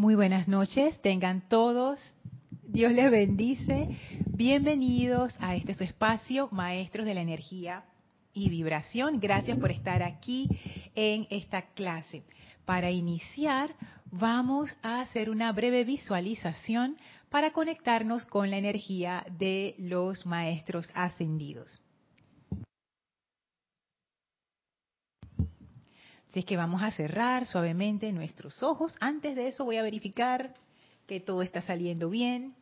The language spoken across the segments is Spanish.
Muy buenas noches, tengan todos. Dios les bendice. Bienvenidos a este su espacio, Maestros de la Energía y Vibración. Gracias por estar aquí en esta clase. Para iniciar, vamos a hacer una breve visualización para conectarnos con la energía de los Maestros ascendidos. Así es que vamos a cerrar suavemente nuestros ojos. Antes de eso voy a verificar que todo está saliendo bien.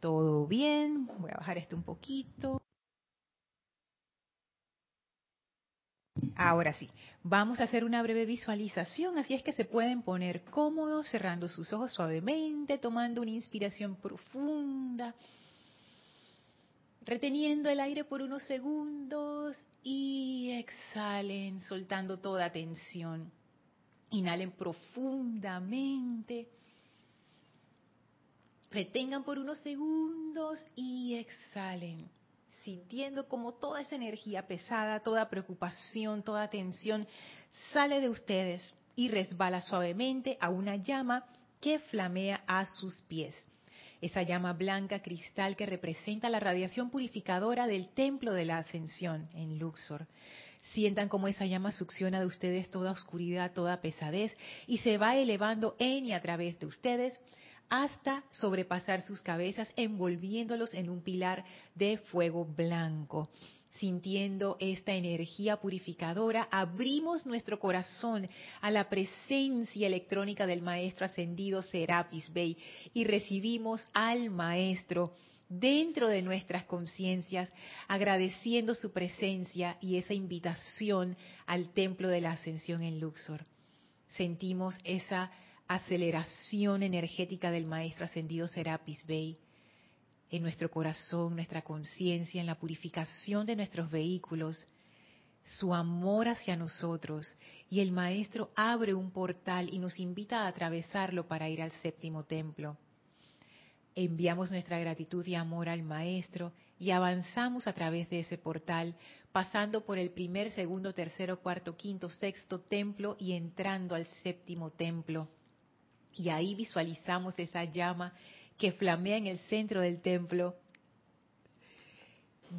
Todo bien. Voy a bajar esto un poquito. Ahora sí, vamos a hacer una breve visualización, así es que se pueden poner cómodos, cerrando sus ojos suavemente, tomando una inspiración profunda, reteniendo el aire por unos segundos y exhalen, soltando toda tensión. Inhalen profundamente, retengan por unos segundos y exhalen sintiendo como toda esa energía pesada, toda preocupación, toda tensión sale de ustedes y resbala suavemente a una llama que flamea a sus pies. Esa llama blanca cristal que representa la radiación purificadora del templo de la ascensión en Luxor. Sientan como esa llama succiona de ustedes toda oscuridad, toda pesadez y se va elevando en y a través de ustedes hasta sobrepasar sus cabezas, envolviéndolos en un pilar de fuego blanco. Sintiendo esta energía purificadora, abrimos nuestro corazón a la presencia electrónica del Maestro Ascendido Serapis Bey y recibimos al Maestro dentro de nuestras conciencias, agradeciendo su presencia y esa invitación al Templo de la Ascensión en Luxor. Sentimos esa aceleración energética del Maestro Ascendido Serapis Bey en nuestro corazón, nuestra conciencia, en la purificación de nuestros vehículos, su amor hacia nosotros. Y el Maestro abre un portal y nos invita a atravesarlo para ir al séptimo templo. Enviamos nuestra gratitud y amor al Maestro y avanzamos a través de ese portal, pasando por el primer, segundo, tercero, cuarto, quinto, sexto templo y entrando al séptimo templo y ahí visualizamos esa llama que flamea en el centro del templo,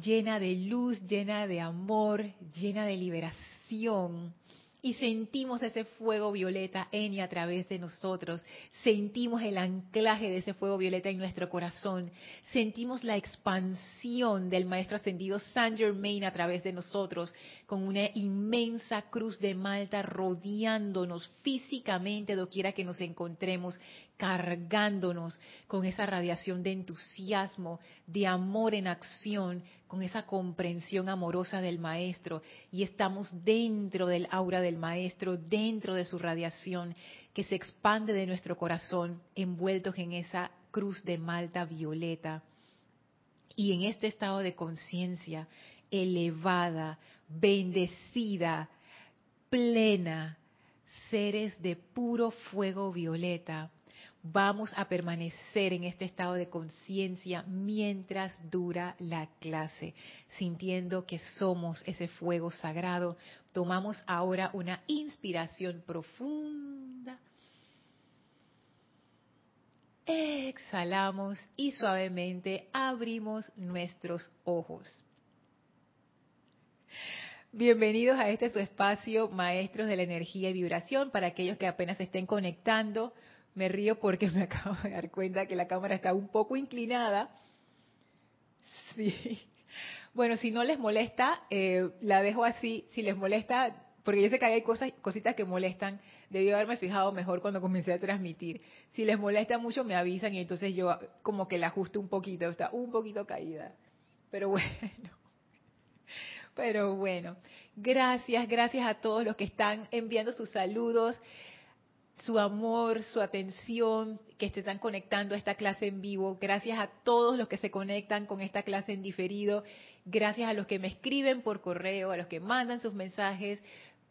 llena de luz, llena de amor, llena de liberación y sentimos ese fuego violeta en y a través de nosotros, sentimos el anclaje de ese fuego violeta en nuestro corazón, sentimos la expansión del Maestro Ascendido Saint Germain a través de nosotros, con una inmensa cruz de Malta rodeándonos físicamente doquiera que nos encontremos, cargándonos con esa radiación de entusiasmo, de amor en acción, con esa comprensión amorosa del Maestro y estamos dentro del aura del Maestro, dentro de su radiación que se expande de nuestro corazón, envueltos en esa cruz de malta violeta. Y en este estado de conciencia elevada, bendecida, plena, seres de puro fuego violeta, vamos a permanecer en este estado de conciencia mientras dura la clase, sintiendo que somos ese fuego sagrado. Tomamos ahora una inspiración profunda. Exhalamos y suavemente abrimos nuestros ojos. Bienvenidos a este su espacio, Maestros de la Energía y Vibración, para aquellos que apenas estén conectando me río porque me acabo de dar cuenta que la cámara está un poco inclinada. Sí. Bueno, si no les molesta, eh, la dejo así. Si les molesta, porque yo sé que hay cosas, cositas que molestan, debí haberme fijado mejor cuando comencé a transmitir. Si les molesta mucho, me avisan y entonces yo como que la ajusto un poquito, está un poquito caída. Pero bueno, pero bueno, gracias, gracias a todos los que están enviando sus saludos su amor, su atención, que se están conectando a esta clase en vivo. Gracias a todos los que se conectan con esta clase en diferido. Gracias a los que me escriben por correo, a los que mandan sus mensajes.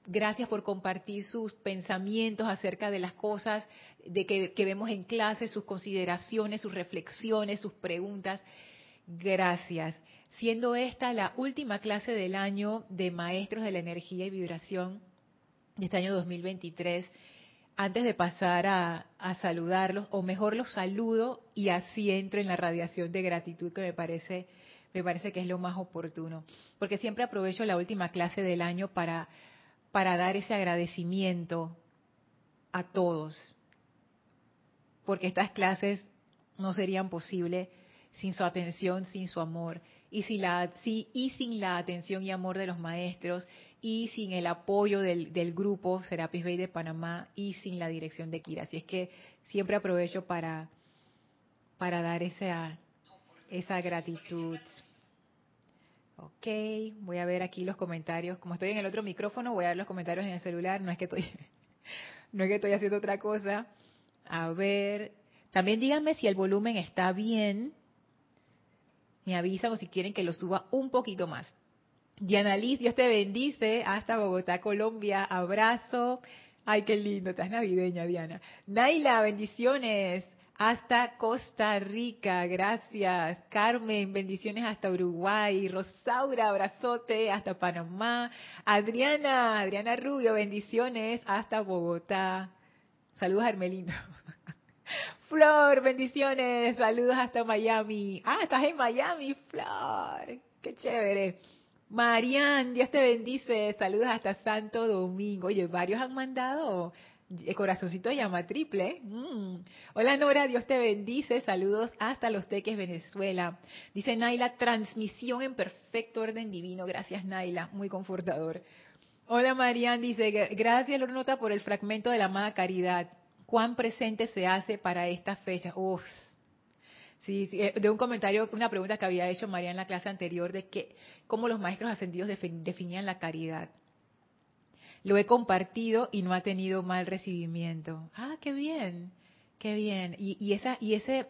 Gracias por compartir sus pensamientos acerca de las cosas de que, que vemos en clase, sus consideraciones, sus reflexiones, sus preguntas. gracias. Siendo esta la última clase del año de Maestros de la Energía y Vibración de este año 2023, antes de pasar a, saludarlos, o mejor los saludo y así entro en la radiación de gratitud que me parece, me parece que es lo más oportuno. Porque siempre aprovecho la última clase del año para, para dar ese agradecimiento a todos. Porque estas clases no serían posibles sin su atención, sin su amor y sin la, y sin la atención y amor de los maestros y sin el apoyo del, del grupo Serapis Bay de Panamá y sin la dirección de Kira. Así es que siempre aprovecho para, para dar esa, esa gratitud. Ok, voy a ver aquí los comentarios. Como estoy en el otro micrófono, voy a ver los comentarios en el celular. No es que estoy, no es que estoy haciendo otra cosa. A ver, también díganme si el volumen está bien. Me avisan si quieren que lo suba un poquito más. Diana Liz, Dios te bendice. Hasta Bogotá, Colombia. Abrazo. Ay, qué lindo. Estás navideña, Diana. Naila, bendiciones. Hasta Costa Rica, gracias. Carmen, bendiciones hasta Uruguay. Rosaura, abrazote hasta Panamá. Adriana, Adriana Rubio, bendiciones hasta Bogotá. Saludos a Hermelindo. Flor, bendiciones. Saludos hasta Miami. Ah, estás en Miami, Flor. Qué chévere. Marian, Dios te bendice. Saludos hasta Santo Domingo. Oye, varios han mandado el corazoncito llama triple. Mm. Hola Nora, Dios te bendice. Saludos hasta Los Teques, Venezuela. Dice Naila, transmisión en perfecto orden divino. Gracias Naila, muy confortador. Hola Marian, dice, gracias Lornota por el fragmento de la amada caridad. ¿Cuán presente se hace para esta fecha? Uf, eh, de un comentario, una pregunta que había hecho María en la clase anterior de que cómo los maestros ascendidos definían la caridad. Lo he compartido y no ha tenido mal recibimiento. Ah, qué bien, qué bien. Y, esa, y ese,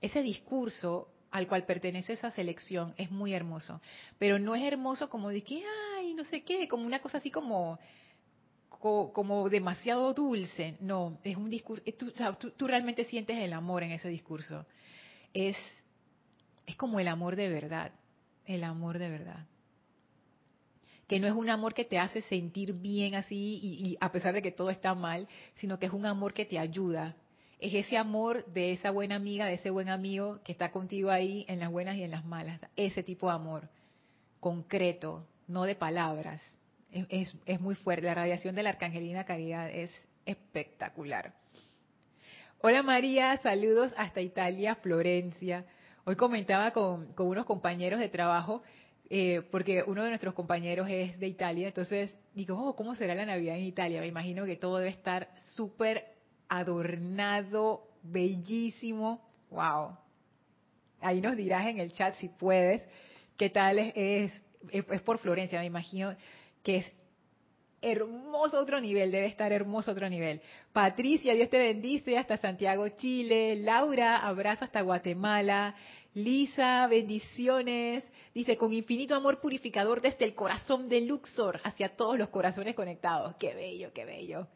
ese discurso al cual pertenece esa selección es muy hermoso. Pero no es hermoso como de que, ay, no sé qué, como una cosa así como, como, demasiado dulce. No, es un discurso, tú realmente sientes el amor en ese discurso es, es como el amor de verdad, el amor de verdad. Que no es un amor que te hace sentir bien así y, a pesar de que todo está mal, sino que es un amor que te ayuda. Es ese amor de esa buena amiga, de ese buen amigo que está contigo ahí en las buenas y en las malas. Ese tipo de amor, concreto, no de palabras. Es, es, muy fuerte. La radiación de la Arcangelina Caridad es espectacular. Hola María, saludos hasta Italia, Florencia. Hoy comentaba con, unos compañeros de trabajo, eh, porque uno de nuestros compañeros es de Italia, entonces digo, oh, ¿cómo será la Navidad en Italia? Me imagino que todo debe estar súper adornado, bellísimo. ¡Wow! Ahí nos dirás en el chat si puedes qué tal es, es, es por Florencia, me imagino que es hermoso otro nivel, debe estar hermoso otro nivel. Patricia, Dios te bendice hasta Santiago, Chile. Laura, abrazo hasta Guatemala. Lisa, bendiciones. Dice, con infinito amor purificador desde el corazón de Luxor hacia todos los corazones conectados. Qué bello, qué bello.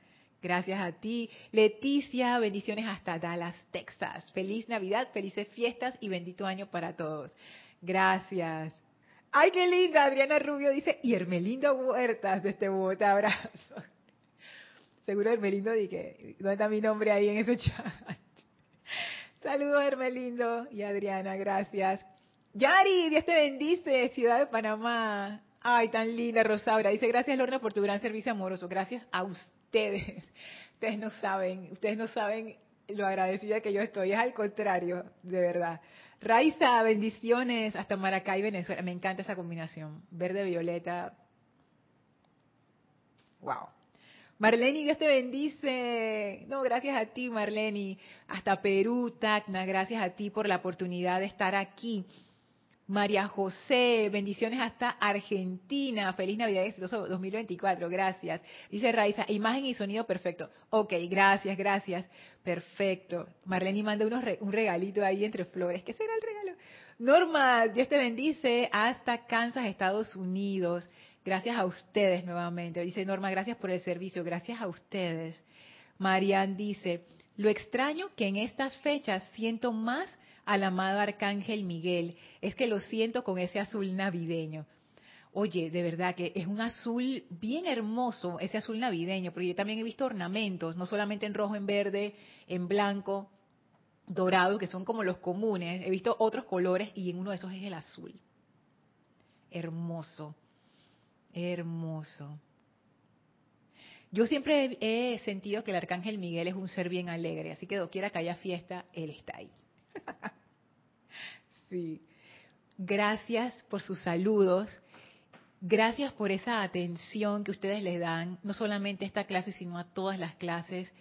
Gracias a ti. Leticia, bendiciones hasta Dallas, Texas. Feliz Navidad, felices fiestas y bendito año para todos. Gracias. Ay, qué linda. Adriana Rubio dice, y Hermelindo Huertas de este Bogotá, abrazo. Seguro Hermelindo dije, ¿dónde está mi nombre ahí en ese chat? Saludos Hermelindo y Adriana, gracias. Yari, Dios te bendice, Ciudad de Panamá. Ay, tan linda Rosaura. Dice, gracias Lorna por tu gran servicio amoroso. Gracias a ustedes. Ustedes no saben, ustedes no saben lo agradecida que yo estoy. Es al contrario, de verdad. Raiza, bendiciones hasta Maracay, Venezuela. Me encanta esa combinación. Verde-violeta. Wow. Marleni, Dios te bendice. No, gracias a ti, Marleni. Hasta Perú, Tacna, gracias a ti por la oportunidad de estar aquí. María José, bendiciones hasta Argentina. Feliz Navidad exitoso 2024, gracias. Dice Raiza, imagen y sonido perfecto. Ok, gracias, gracias. Perfecto. Marlene manda unos un regalito ahí entre flores. ¿Qué será el regalo? Norma, Dios te bendice hasta Kansas, Estados Unidos. Gracias a ustedes nuevamente. Dice Norma, gracias por el servicio. Gracias a ustedes. Marian dice, lo extraño que en estas fechas siento más al amado Arcángel Miguel. Es que lo siento con ese azul navideño. Oye, de verdad que es un azul bien hermoso, ese azul navideño, porque yo también he visto ornamentos, no solamente en rojo, en verde, en blanco, dorado, que son como los comunes. He visto otros colores y en uno de esos es el azul. Hermoso, hermoso. Yo siempre he sentido que el arcángel Miguel es un ser bien alegre, así que doquiera que haya fiesta, él está ahí. sí. Gracias por sus saludos. Gracias por esa atención que ustedes le dan, no solamente a esta clase, sino a todas las clases.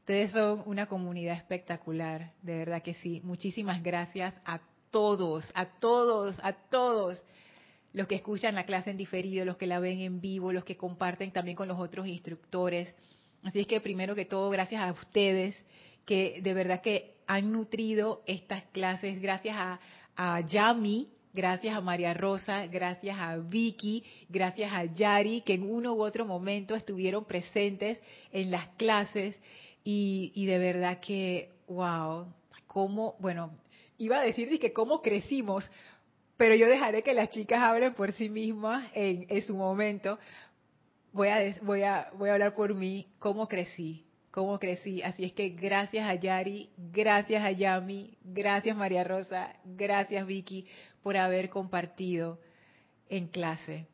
Ustedes son una comunidad espectacular, de verdad que sí. Muchísimas gracias a todos, a todos, a todos los que escuchan la clase en diferido, los que la ven en vivo, los que comparten también con los otros instructores. Así es que primero que todo, gracias a ustedes que de verdad que han nutrido estas clases, gracias a, a Yami, gracias a María Rosa, gracias a Vicky, gracias a Yari, que en uno u otro momento estuvieron presentes en las clases. Y, y de verdad que, wow, cómo, bueno, iba a decir que cómo crecimos, pero yo dejaré que las chicas hablen por sí mismas en, en su momento. Voy a, voy, a, voy a hablar por mí, cómo crecí, cómo crecí. Así es que gracias a Yari, gracias a Yami, gracias María Rosa, gracias Vicky por haber compartido en clase.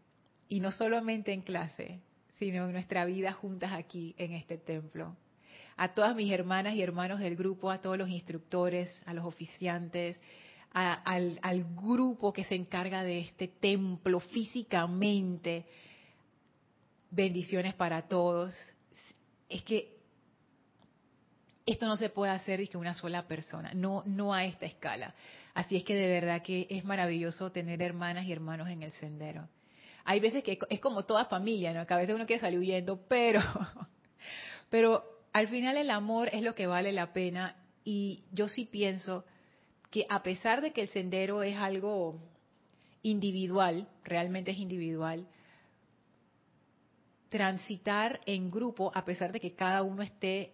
Y no solamente en clase, sino en nuestra vida juntas aquí en este templo. A todas mis hermanas y hermanos del grupo, a todos los instructores, a los oficiantes, al, al grupo que se encarga de este templo físicamente. Bendiciones para todos. Es que esto no se puede hacer y que una sola persona, no, no a esta escala. Así es que de verdad que es maravilloso tener hermanas y hermanos en el sendero. Hay veces que es como toda familia, ¿no? A veces uno quiere salir huyendo, pero, pero al final el amor es lo que vale la pena y yo sí pienso que a pesar de que el sendero es algo individual, realmente es individual, transitar en grupo, a pesar de que cada uno esté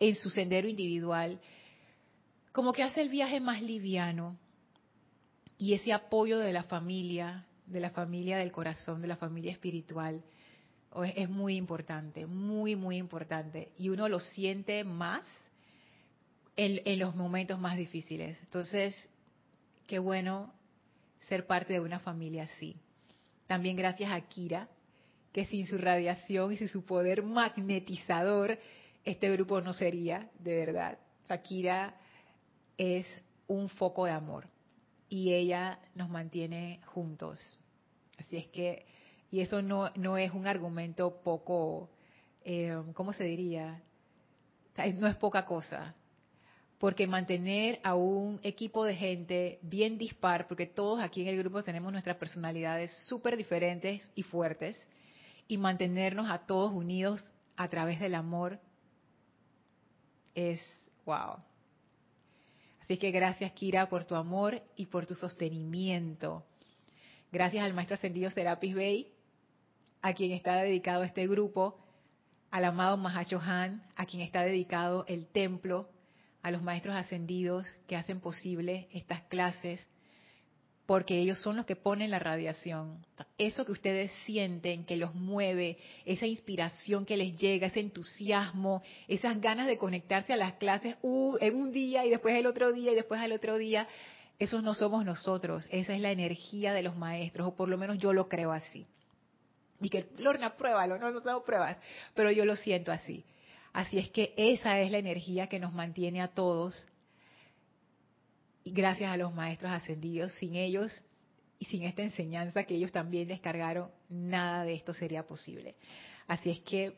en su sendero individual, como que hace el viaje más liviano y ese apoyo de la familia, de la familia del corazón, de la familia espiritual, es muy importante, muy, muy importante. Y uno lo siente más en, los momentos más difíciles. Entonces, qué bueno ser parte de una familia así. También gracias a Kira, que sin su radiación y sin su poder magnetizador, este grupo no sería, de verdad. Kira es un foco de amor y ella nos mantiene juntos. Así es que, y eso no, no es un argumento poco, eh, ¿cómo se diría? No es poca cosa porque mantener a un equipo de gente bien dispar, porque todos aquí en el grupo tenemos nuestras personalidades súper diferentes y fuertes, y mantenernos a todos unidos a través del amor es wow. Así que gracias Kira por tu amor y por tu sostenimiento. Gracias al maestro ascendido Serapis Bey, a quien está dedicado este grupo, al amado Mahacho Han, a quien está dedicado el templo a los maestros ascendidos que hacen posible estas clases, porque ellos son los que ponen la radiación. Eso que ustedes sienten, que los mueve, esa inspiración que les llega, ese entusiasmo, esas ganas de conectarse a las clases uh, en un día y después el otro día y después el otro día, esos no somos nosotros, esa es la energía de los maestros, o por lo menos yo lo creo así. Y que, Lorna, pruébalo, no, no tengo pruebas, pero yo lo siento así. Así es que esa es la energía que nos mantiene a todos. Gracias a los maestros ascendidos, sin ellos y sin esta enseñanza que ellos también descargaron, nada de esto sería posible. Así es que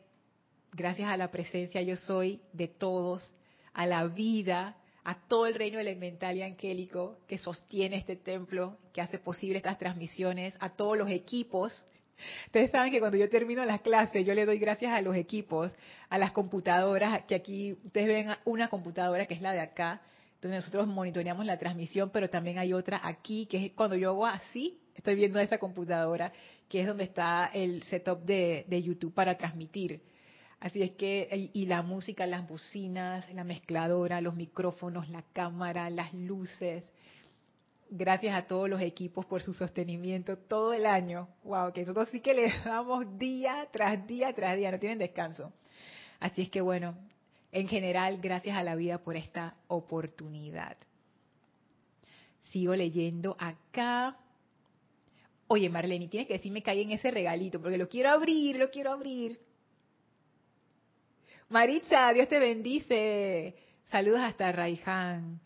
gracias a la presencia yo soy de todos, a la vida, a todo el reino elemental y angélico que sostiene este templo, que hace posible estas transmisiones, a todos los equipos Ustedes saben que cuando yo termino las clases, yo le doy gracias a los equipos, a las computadoras, que aquí ustedes ven una computadora que es la de acá, donde nosotros monitoreamos la transmisión, pero también hay otra aquí, que es cuando yo hago así, estoy viendo esa computadora, que es donde está el setup de, de YouTube para transmitir. Así es que, y la música, las bocinas, la mezcladora, los micrófonos, la cámara, las luces. Gracias a todos los equipos por su sostenimiento todo el año. Wow, que nosotros sí que le damos día tras día tras día, no tienen descanso. Así es que bueno, en general, gracias a la vida por esta oportunidad. Sigo leyendo acá. Oye, Marlene, tienes que decirme que hay en ese regalito, porque lo quiero abrir, lo quiero abrir. Maritza, Dios te bendice. Saludos hasta Raiján.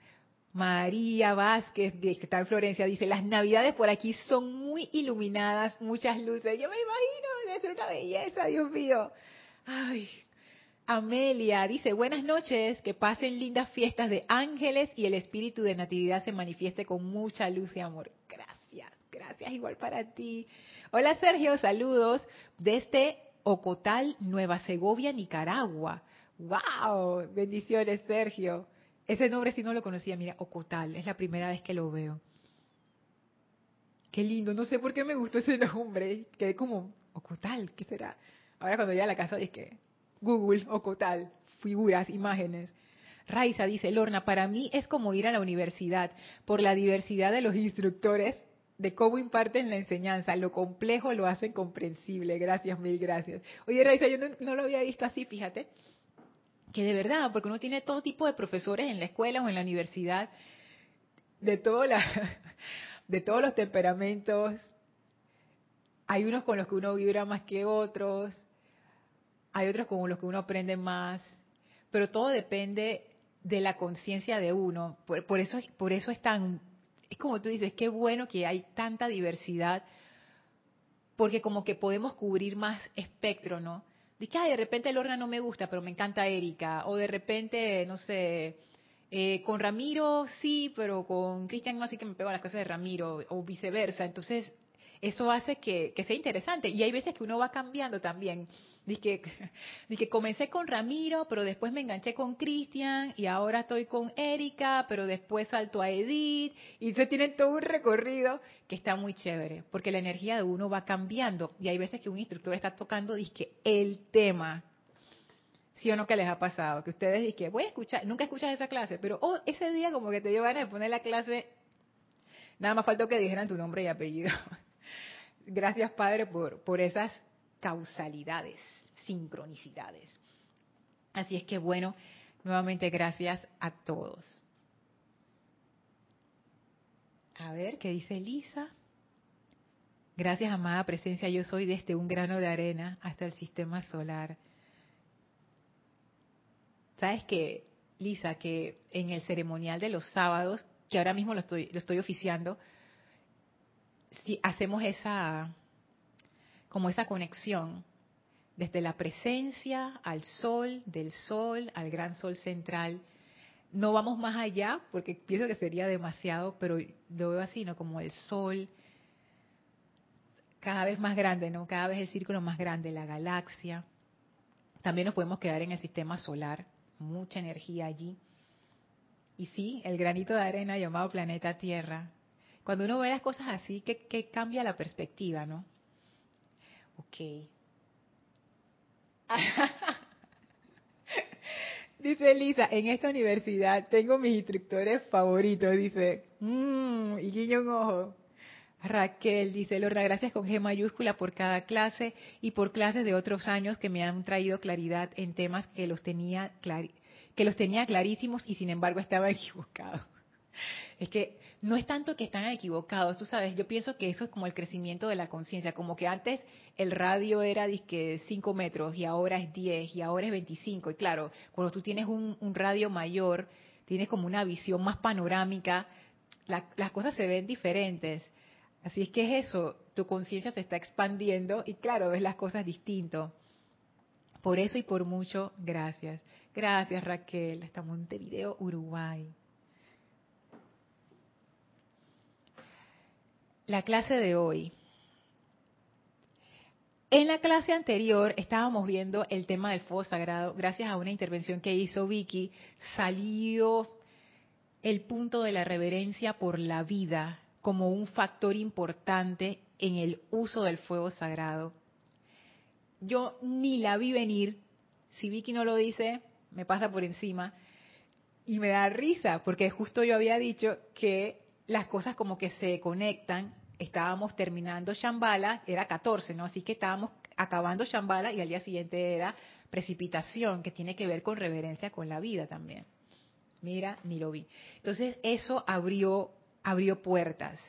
María Vázquez, que está en Florencia, dice, las navidades por aquí son muy iluminadas, muchas luces. Yo me imagino, debe ser una belleza, Dios mío. Ay, Amelia dice, buenas noches, que pasen lindas fiestas de ángeles y el espíritu de Natividad se manifieste con mucha luz y amor. Gracias, gracias, igual para ti. Hola Sergio, saludos desde Ocotal, Nueva Segovia, Nicaragua. ¡Wow! Bendiciones, Sergio. Ese nombre sí no lo conocía, mira, Ocotal, es la primera vez que lo veo. Qué lindo, no sé por qué me gustó ese nombre, quedé como, Ocotal, ¿qué será? Ahora cuando llegue a la casa dije, Google o Cotal, figuras, imágenes. Raiza dice, Lorna, para mí es como ir a la universidad por la diversidad de los instructores, de cómo imparten la enseñanza. Lo complejo lo hacen comprensible. Gracias, mil gracias. Oye, Raiza, yo no, lo había visto así, fíjate. Que de verdad, porque uno tiene todo tipo de profesores en la escuela o en la universidad, de, la, de todos los temperamentos. Hay unos con los que uno vibra más que otros hay otros con los que uno aprende más, pero todo depende de la conciencia de uno. Por, eso, por eso es tan, es como tú dices, qué bueno que hay tanta diversidad, porque como que podemos cubrir más espectro, ¿no? Dice que de repente Lorna no me gusta, pero me encanta Erika, o de repente, no sé, eh, con Ramiro sí, pero con Cristian no, así que me pego a las cosas de Ramiro, o viceversa. Entonces, eso hace que sea interesante. Y hay veces que uno va cambiando también Dije que comencé con Ramiro, pero después me enganché con Cristian y ahora estoy con Erika, pero después salto a Edith y se tienen todo un recorrido que está muy chévere, porque la energía de uno va cambiando y hay veces que un instructor está tocando dizque el tema. ¿Sí o no que les ha pasado? Que ustedes dicen, voy a escuchar, nunca escuchas esa clase, pero oh, ese día como que te dio ganas de poner la clase, nada más faltó que dijeran tu nombre y apellido. Gracias, Padre, por, por esas causalidades sincronicidades. Así es que bueno, nuevamente gracias a todos. A ver, ¿qué dice Elisa? Gracias, amada presencia, yo soy desde un grano de arena hasta el sistema solar. ¿Sabes qué, Lisa? Que en el ceremonial de los sábados, que ahora mismo lo estoy, lo estoy oficiando, si hacemos esa, como esa conexión desde la presencia al sol, del sol al gran sol central. No vamos más allá porque pienso que sería demasiado, pero lo veo así, ¿no? Como el sol cada vez más grande, ¿no? Cada vez el círculo más grande, la galaxia. También nos podemos quedar en el sistema solar, mucha energía allí. Y sí, el granito de arena llamado planeta Tierra. Cuando uno ve las cosas así, que, cambia la perspectiva, ¿no? Ok, dice Lisa, en esta universidad tengo mis instructores favoritos, dice, mmm, y guiño un ojo. Raquel dice, Lorna, gracias con G mayúscula por cada clase y por clases de otros años que me han traído claridad en temas que los tenía, que los tenía clarísimos y sin embargo estaba equivocado. Es que no es tanto que están equivocados, tú sabes, yo pienso que eso es como el crecimiento de la conciencia, como que antes el radio era de 5 metros y ahora es 10 y ahora es 25. Y claro, cuando tú tienes un, radio mayor, tienes como una visión más panorámica, las cosas se ven diferentes. Así es que es eso, tu conciencia se está expandiendo y claro, ves las cosas distinto. Por eso y por mucho, gracias. Gracias Raquel, hasta Montevideo, Uruguay. La clase de hoy. En la clase anterior estábamos viendo el tema del fuego sagrado. Gracias a una intervención que hizo Vicky, salió el punto de la reverencia por la vida como un factor importante en el uso del fuego sagrado. Yo ni la vi venir, Si Vicky no lo dice, me pasa por encima. Y me da risa, porque justo yo había dicho que las cosas como que se conectan. Estábamos terminando Shambhala, era 14, ¿no? Así que estábamos acabando Shambhala y al día siguiente era precipitación, que tiene que ver con reverencia con la vida también. Mira, ni lo vi. Entonces eso abrió, abrió puertas,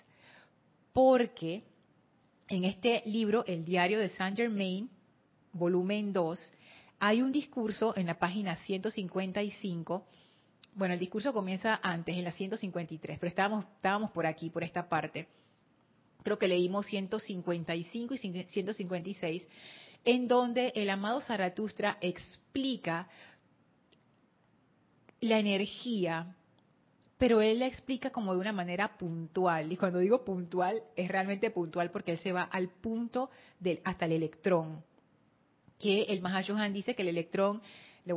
porque en este libro, El Diario de Saint Germain, volumen 2, hay un discurso en la página 155. Bueno, el discurso comienza antes, en la 153, pero estábamos, estábamos por aquí, por esta parte. Creo que leímos 155 y 156, en donde el amado Zaratustra explica la energía pero él la explica como de una manera puntual. Y cuando digo puntual, es realmente puntual porque él se va al punto del, hasta el electrón. Que el Mahashohan dice que el electrón,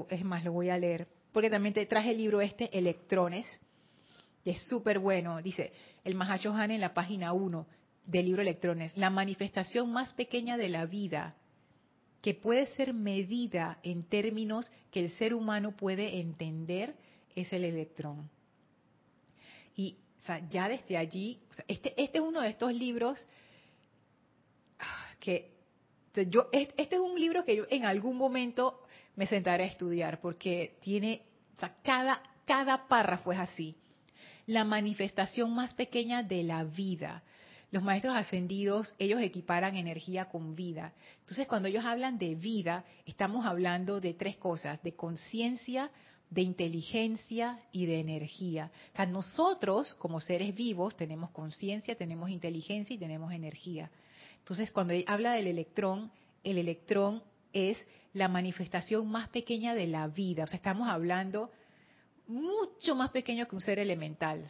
es más, lo voy a leer, porque también te traje el libro este, Electrones, que es súper bueno. Dice el Mahashohan en la página 1 del libro Electrones, la manifestación más pequeña de la vida que puede ser medida en términos que el ser humano puede entender es el electrón. Y ya desde allí, este, este es uno de estos libros ah, que yo, este es un libro que yo en algún momento me sentaré a estudiar porque tiene, o sea, cada, cada párrafo es así. La manifestación más pequeña de la vida. Los maestros ascendidos, ellos equiparan energía con vida. Entonces, cuando ellos hablan de vida, estamos hablando de tres cosas, de conciencia, de inteligencia y de energía. O sea, nosotros como seres vivos tenemos conciencia, tenemos inteligencia y tenemos energía. Entonces, cuando habla del electrón, el electrón es la manifestación más pequeña de la vida. O sea, estamos hablando mucho más pequeño que un ser elemental.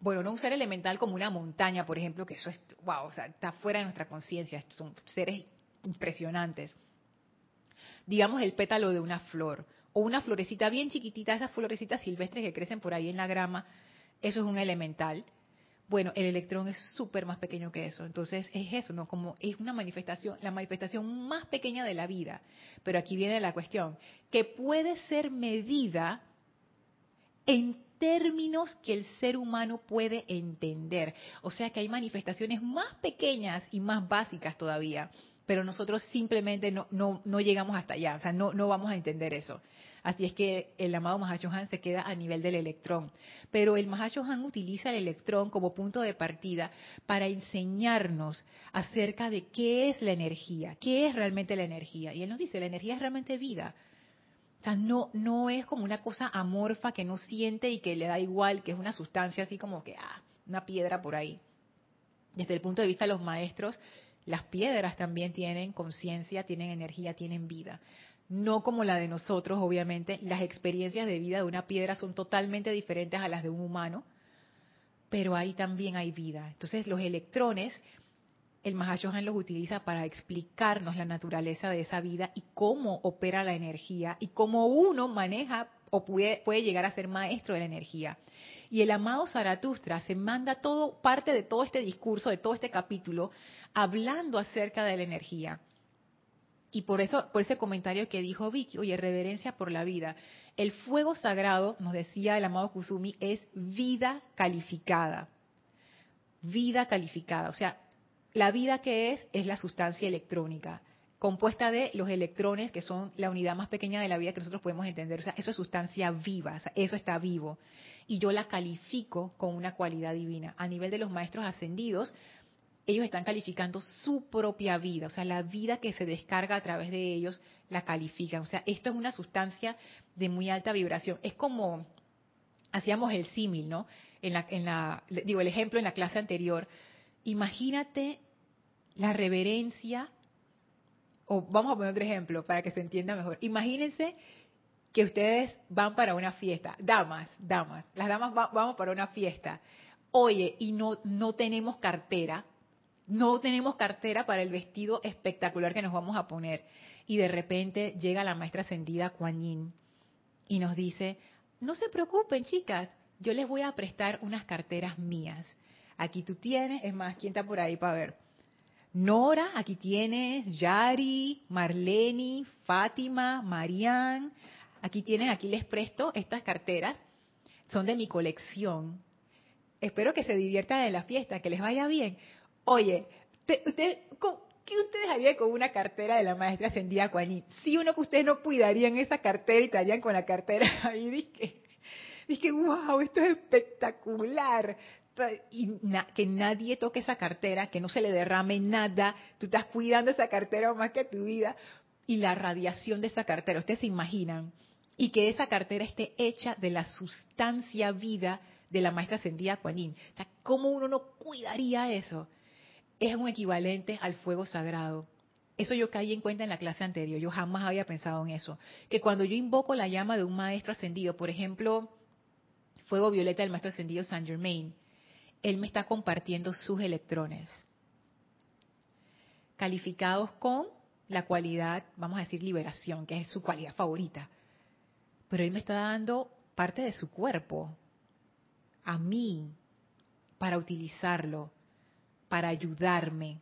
bueno, no un ser elemental como una montaña, por ejemplo, que eso es, wow, o sea, está fuera de nuestra conciencia, son seres impresionantes. Digamos el pétalo de una flor o una florecita bien chiquitita, esas florecitas silvestres que crecen por ahí en la grama, eso es un elemental. Bueno, el electrón es súper más pequeño que eso. Entonces es eso, ¿no? Como es una manifestación, la manifestación más pequeña de la vida. Pero aquí viene la cuestión, que puede ser medida en términos que el ser humano puede entender. O sea que hay manifestaciones más pequeñas y más básicas todavía pero nosotros simplemente no, no, no llegamos hasta allá, o sea, no, no vamos a entender eso. Así es que el amado Mahashohan se queda a nivel del electrón. Pero el Mahashohan utiliza el electrón como punto de partida para enseñarnos acerca de qué es la energía, qué es realmente la energía. Y él nos dice, la energía es realmente vida. O sea, no, no es como una cosa amorfa que no siente y que le da igual, que es una sustancia así como que, ah, una piedra por ahí. Desde el punto de vista de los maestros, las piedras también tienen conciencia, tienen energía, tienen vida. No como la de nosotros, obviamente. Las experiencias de vida de una piedra son totalmente diferentes a las de un humano, pero ahí también hay vida. Entonces los electrones, el Mahashohan los utiliza para explicarnos la naturaleza de esa vida y cómo opera la energía y cómo uno maneja o puede, puede llegar a ser maestro de la energía. Y el amado Zaratustra se manda todo, parte de todo este discurso, de todo este capítulo, hablando acerca de la energía. Y por eso, por ese comentario que dijo Vicky, oye, reverencia por la vida. El fuego sagrado, nos decía el amado Kusumi, es vida calificada. Vida calificada. O sea, la vida que es, es la sustancia electrónica, compuesta de los electrones, que son la unidad más pequeña de la vida que nosotros podemos entender. O sea, eso es sustancia viva, eso está vivo. Y yo la califico con una cualidad divina. A nivel de los maestros ascendidos, ellos están calificando su propia vida, o sea, la vida que se descarga a través de ellos la califican. O sea, esto es una sustancia de muy alta vibración. Es como hacíamos el símil, ¿no? En la, en la, digo, el ejemplo en la clase anterior. Imagínate la reverencia, o vamos a poner otro ejemplo para que se entienda mejor. Imagínense que ustedes van para una fiesta, damas, damas, las damas vamos para una fiesta. Oye, y no, no tenemos cartera, no tenemos cartera para el vestido espectacular que nos vamos a poner. Y de repente llega la maestra ascendida Kuan y nos dice, no se preocupen chicas, yo les voy a prestar unas carteras mías. Aquí tú tienes, es más, ¿quién está por ahí para ver? Nora, aquí tienes, Yari, Marleni, Fátima, Marian. Aquí tienes, aquí les presto estas carteras. Son de mi colección. Espero que se diviertan en la fiesta, que les vaya bien. Oye, usted, ¿qué ustedes harían con una cartera de la maestra ascendida Kuan Si uno que ustedes no cuidarían esa cartera y estarían con la cartera ahí, dije, dije, wow, esto es espectacular y que nadie toque esa cartera, que no se le derrame nada, tú estás cuidando esa cartera más que tu vida y la radiación de esa cartera, ustedes se imaginan, y que esa cartera esté hecha de la sustancia vida de la maestra ascendida Kuan Yin. ¿cómo uno no cuidaría eso? Es un equivalente al fuego sagrado. Eso yo caí en cuenta en la clase anterior, yo jamás había pensado en eso. Que cuando yo invoco la llama de un maestro ascendido, por ejemplo, fuego violeta del maestro ascendido Saint Germain, él me está compartiendo sus electrones, calificados con la cualidad, vamos a decir, liberación, que es su cualidad favorita. Pero Él me está dando parte de su cuerpo a mí para utilizarlo, para ayudarme,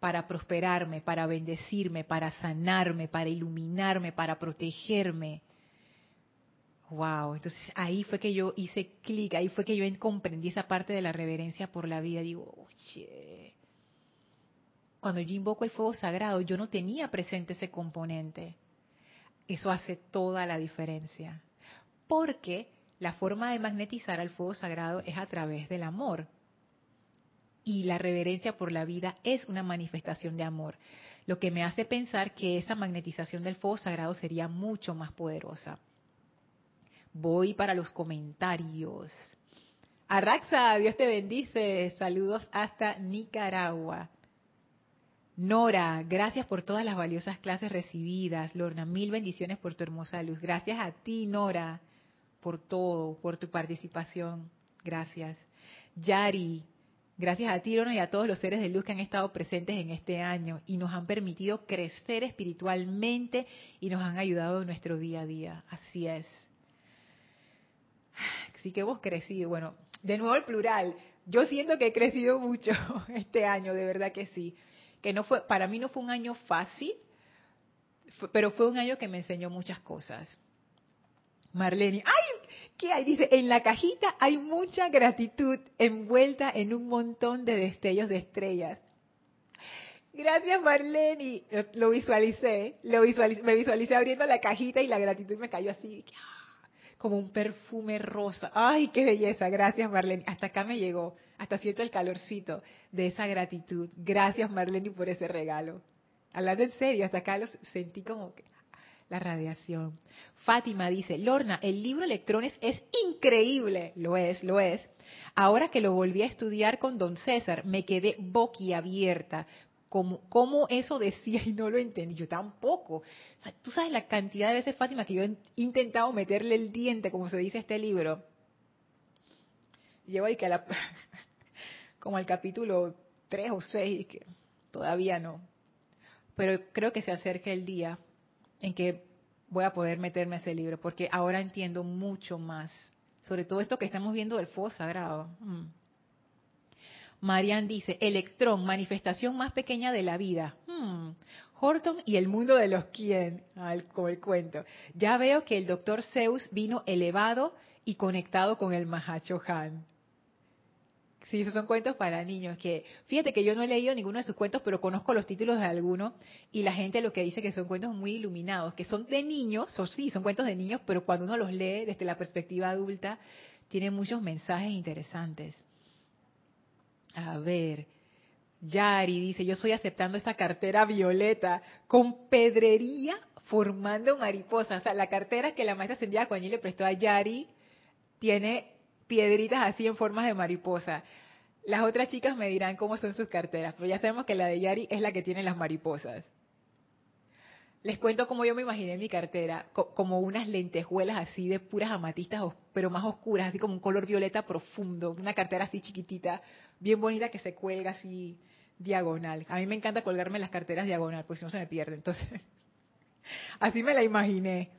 para prosperarme, para bendecirme, para sanarme, para iluminarme, para protegerme. Wow, entonces ahí fue que yo hice clic, ahí fue que yo comprendí esa parte de la reverencia por la vida. Digo, oye, cuando yo invoco el fuego sagrado, yo no tenía presente ese componente. Eso hace toda la diferencia. Porque la forma de magnetizar al fuego sagrado es a través del amor. Y la reverencia por la vida es una manifestación de amor. Lo que me hace pensar que esa magnetización del fuego sagrado sería mucho más poderosa. Voy para los comentarios. Arraxa, Dios te bendice. Saludos hasta Nicaragua. Nora, gracias por todas las valiosas clases recibidas. Lorna, mil bendiciones por tu hermosa luz. Gracias a ti, Nora, por todo, por tu participación. Gracias. Yari, gracias a ti, y a todos los seres de luz que han estado presentes en este año y nos han permitido crecer espiritualmente y nos han ayudado en nuestro día a día. Así es sí que hemos crecido. Bueno, de nuevo el plural. Yo siento que he crecido mucho este año, de verdad que sí. Que no fue, para mí no fue un año fácil, pero fue un año que me enseñó muchas cosas. Marlene, ¡ay! ¿Qué hay? Dice, en la cajita hay mucha gratitud envuelta en un montón de destellos de estrellas. Gracias, Marlene. Lo visualicé, lo visualicé, me visualicé abriendo la cajita y la gratitud me cayó así como un perfume rosa. ¡Ay, qué belleza! Gracias, Marlene. Hasta acá me llegó. Hasta siento el calorcito de esa gratitud. Gracias, Marlene, por ese regalo. Hablando en serio, hasta acá lo sentí como que la radiación. Fátima dice, Lorna, el libro Electrones es increíble. Lo es, lo es. Ahora que lo volví a estudiar con don César, me quedé boquiabierta cómo, eso decía y no lo entendí. Yo tampoco. Tú sabes la cantidad de veces, Fátima, que yo he intentado meterle el diente, como se dice este libro. Llevo ahí que a la, como al capítulo 3 o 6, que todavía no. Pero creo que se acerca el día en que voy a poder meterme a ese libro, porque ahora entiendo mucho más, sobre todo esto que estamos viendo del fuego sagrado. Mm. Marian dice, electrón, manifestación más pequeña de la vida. Hmm. Horton y el mundo de los quién, como el cuento. Ya veo que el doctor Zeus vino elevado y conectado con el Han. Sí, esos son cuentos para niños. Que fíjate que yo no he leído ninguno de sus cuentos, pero conozco los títulos de algunos y la gente lo que dice que son cuentos muy iluminados, que son de niños, o sí, son cuentos de niños, pero cuando uno los lee desde la perspectiva adulta, tienen muchos mensajes interesantes. A ver, Yari dice, yo estoy aceptando esa cartera violeta con pedrería formando mariposas. O sea, la cartera que la maestra Ascendida Coañí le prestó a Yari tiene piedritas así en formas de mariposa. Las otras chicas me dirán cómo son sus carteras, pero ya sabemos que la de Yari es la que tiene las mariposas. Les cuento cómo yo me imaginé mi cartera, como unas lentejuelas así de puras amatistas, pero más oscuras, así como un color violeta profundo, una cartera así chiquitita, bien bonita que se cuelga así diagonal. A mí me encanta colgarme las carteras diagonal, pues si no se me pierde. Entonces, así me la imaginé.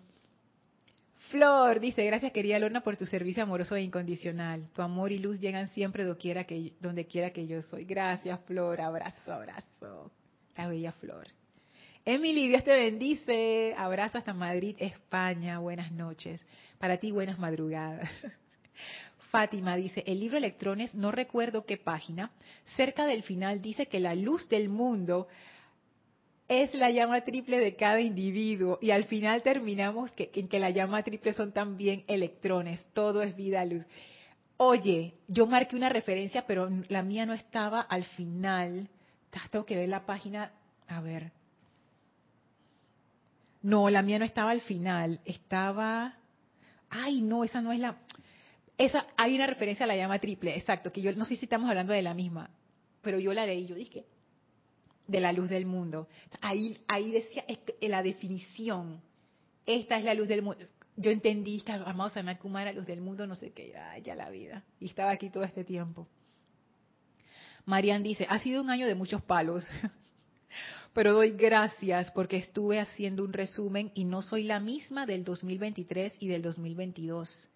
Flor dice, gracias querida Lorna por tu servicio amoroso e incondicional. Tu amor y luz llegan siempre que, donde quiera que yo soy. Gracias Flor, abrazo, abrazo. La bella Flor. Emily, Dios te bendice. Abrazo hasta Madrid, España. Buenas noches. Para ti, buenas madrugadas. Fátima dice, el libro Electrones, no recuerdo qué página, cerca del final dice que la luz del mundo es la llama triple de cada individuo y al final terminamos que, en que la llama triple son también electrones, todo es vida luz. Oye, yo marqué una referencia, pero la mía no estaba al final. Tengo que ver la página, a ver. No, la mía no estaba al final, estaba... Ay, no, esa no es la... Esa, hay una referencia a la llama triple, exacto, que yo no sé si estamos hablando de la misma, pero yo la leí, yo dije, de la luz del mundo. Ahí, ahí decía la definición. Esta es la luz del mundo. Yo entendí que amado Sanat Kumara, luz del mundo, no sé qué, ya la vida. Y estaba aquí todo este tiempo. Marian dice, ha sido un año de muchos palos, pero doy gracias porque estuve haciendo un resumen y no soy la misma del 2023 y del 2022.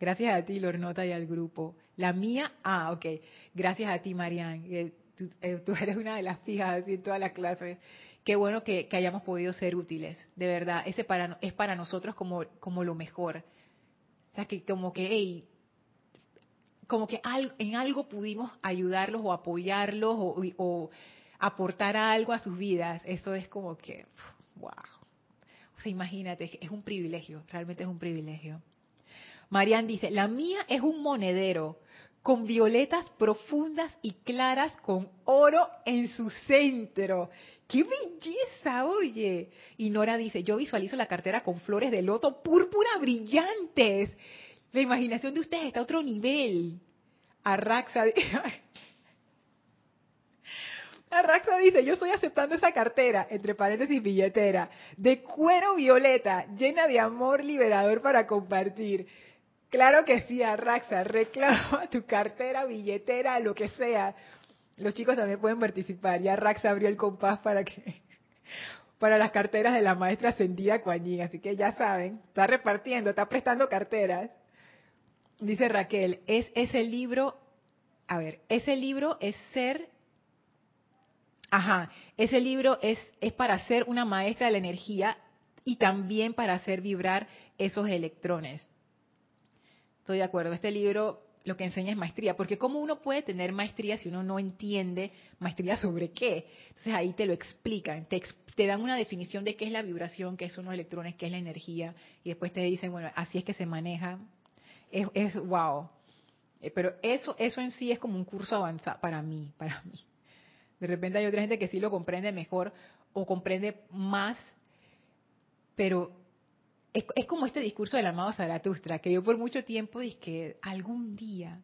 Gracias a ti, Lornota, y al grupo. La mía, ah, ok. Gracias a ti, Marian. Eh, eh, tú, eres una de las fijas en todas las clases. Qué bueno que, hayamos podido ser útiles, de verdad. Ese para, es para nosotros como, como lo mejor. O sea, que como que, hey, como que en algo pudimos ayudarlos o apoyarlos o, aportar algo a sus vidas. Eso es como que, wow. O sea, imagínate, es un privilegio, realmente es un privilegio. Marian dice, la mía es un monedero con violetas profundas y claras con oro en su centro. ¡Qué belleza, oye! Y Nora dice, yo visualizo la cartera con flores de loto púrpura brillantes. La imaginación de ustedes está a otro nivel. Arraxa, Arraxa dice, yo estoy aceptando esa cartera, entre paréntesis billetera, de cuero violeta, llena de amor liberador para compartir. Claro que sí, Arraxa, reclama tu cartera, billetera, lo que sea. Los chicos también pueden participar. Ya Arraxa abrió el compás para que para las carteras de la maestra ascendida Coañín, así que ya saben, está repartiendo, está prestando carteras. Dice Raquel, es ese libro, a ver, ese libro es ser Ajá, ese libro es, es para ser una maestra de la energía y también para hacer vibrar esos electrones. De acuerdo. Este libro lo que enseña es maestría, porque ¿cómo uno puede tener maestría si uno no entiende maestría sobre qué? Entonces ahí te lo explican, te, dan una definición de qué es la vibración, qué son los electrones, qué es la energía, y después te dicen, bueno, así es que se maneja. Es, es wow. Eh, pero eso, eso en sí es como un curso avanzado para mí, para mí. De repente hay otra gente que sí lo comprende mejor o comprende más, pero es, como este discurso del amado Zaratustra, que yo por mucho tiempo dije que algún día,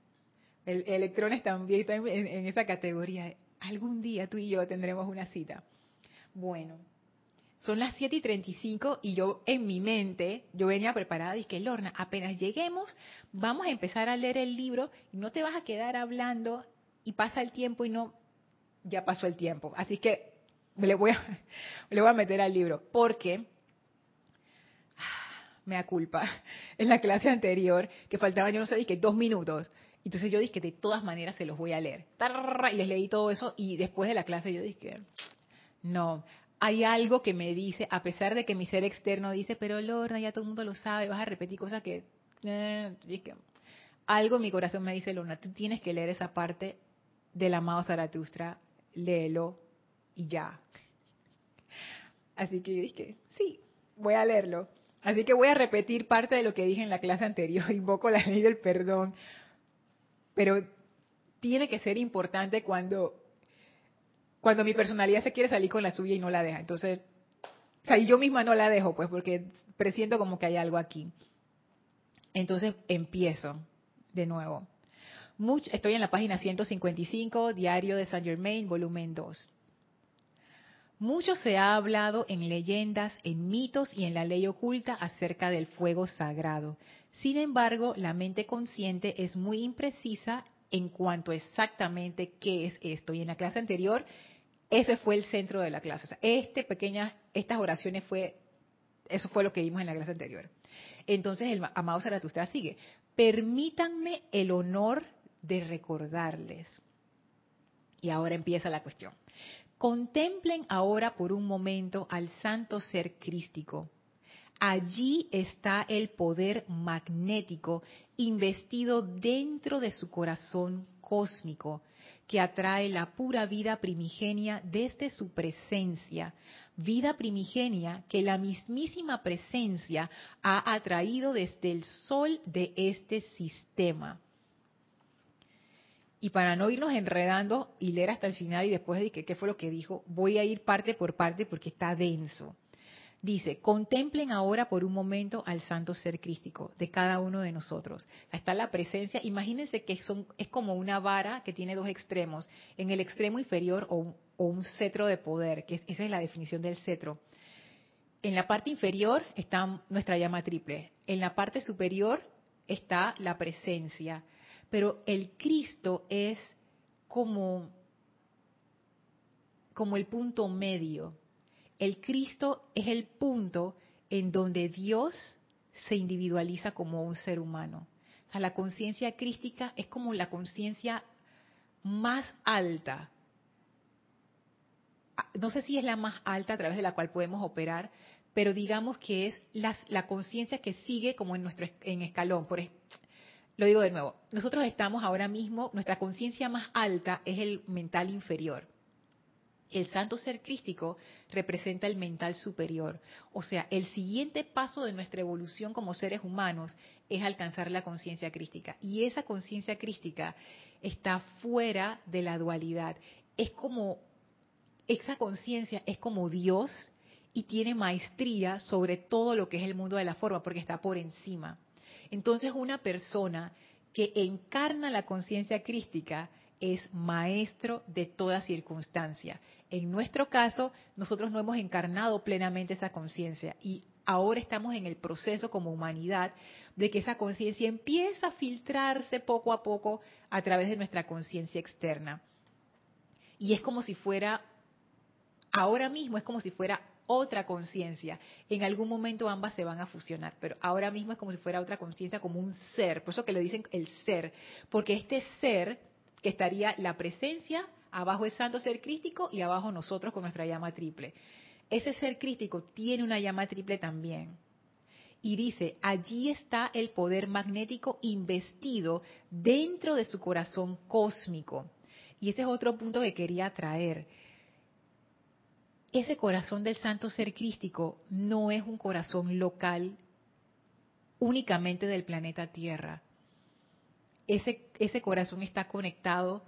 el, electrones también está en, esa categoría, algún día tú y yo tendremos una cita. Bueno, son las 7 y 35 y yo en mi mente, yo venía preparada que Lorna, apenas lleguemos, vamos a empezar a leer el libro no te vas a quedar hablando y pasa el tiempo y no, ya pasó el tiempo. Así que le voy a, le voy a meter al libro, porque me da culpa, en la clase anterior, que faltaban, yo no sé, dije dos minutos. Entonces yo dije que de todas maneras se los voy a leer. Y les leí todo eso y después de la clase yo dije, no, hay algo que me dice, a pesar de que mi ser externo dice, pero Lorna, ya todo el mundo lo sabe, vas a repetir cosas que... Eh, algo mi corazón me dice, Lorna, tú tienes que leer esa parte del amado Zaratustra, léelo y ya. Así que dije, sí, voy a leerlo. Así que voy a repetir parte de lo que dije en la clase anterior, invoco la ley del perdón, pero tiene que ser importante cuando, cuando mi personalidad se quiere salir con la suya y no la deja. Entonces, o sea, yo misma no la dejo, pues, porque presiento como que hay algo aquí. Entonces, empiezo de nuevo. estoy en la página 155, Diario de Saint Germain, volumen 2. Mucho se ha hablado en leyendas, en mitos y en la ley oculta acerca del fuego sagrado. Sin embargo, la mente consciente es muy imprecisa en cuanto exactamente qué es esto. Y en la clase anterior, ese fue el centro de la clase. Este pequeña, estas oraciones fue Eso fue lo que vimos en la clase anterior. Entonces el amado Zaratustra sigue. Permítanme el honor de recordarles. Y ahora empieza la cuestión. Contemplen ahora por un momento al santo ser crístico. Allí está el poder magnético investido dentro de su corazón cósmico, que atrae la pura vida primigenia desde su presencia, vida primigenia que la mismísima presencia ha atraído desde el sol de este sistema. Y para no irnos enredando y leer hasta el final y después de qué fue lo que dijo, voy a ir parte por parte porque está denso. Dice, contemplen ahora por un momento al santo ser crístico de cada uno de nosotros. Está la presencia, imagínense que son, es como una vara que tiene dos extremos. En el extremo inferior o un, cetro de poder, que esa es la definición del cetro. En la parte inferior está nuestra llama triple. En la parte superior está la presencia. Pero el Cristo es como, como el punto medio el Cristo es el punto en donde Dios se individualiza como un ser humano. La conciencia crística es como la conciencia más alta. Ah, no sé si es la más alta a través de la cual podemos operar, pero digamos que es la, conciencia que sigue como en nuestro en escalón. Por, lo digo de nuevo, nosotros estamos ahora mismo, nuestra conciencia más alta es el mental inferior. El santo ser crístico representa el mental superior. O sea, el siguiente paso de nuestra evolución como seres humanos es alcanzar la conciencia crística. Y esa conciencia crística está fuera de la dualidad. Es como, esa conciencia es como Dios y tiene maestría sobre todo lo que es el mundo de la forma, porque está por encima. Entonces una persona que encarna la conciencia crística es maestro de toda circunstancia. En nuestro caso, nosotros no hemos encarnado plenamente esa conciencia y ahora estamos en el proceso como humanidad de que esa conciencia empieza a filtrarse poco a poco a través de nuestra conciencia externa. Y es como si fuera, ahora mismo es como si fuera otra conciencia. En algún momento ambas se van a fusionar, pero ahora mismo es como si fuera otra conciencia, como un ser. Por eso que le dicen el ser, porque este ser que estaría la presencia, abajo el santo ser crístico y abajo nosotros con nuestra llama triple. Ese ser crístico tiene una llama triple también. Y dice, allí está el poder magnético investido dentro de su corazón cósmico. Y ese es otro punto que quería traer. Ese corazón del santo ser crístico no es un corazón local únicamente del planeta Tierra ese, ese corazón está conectado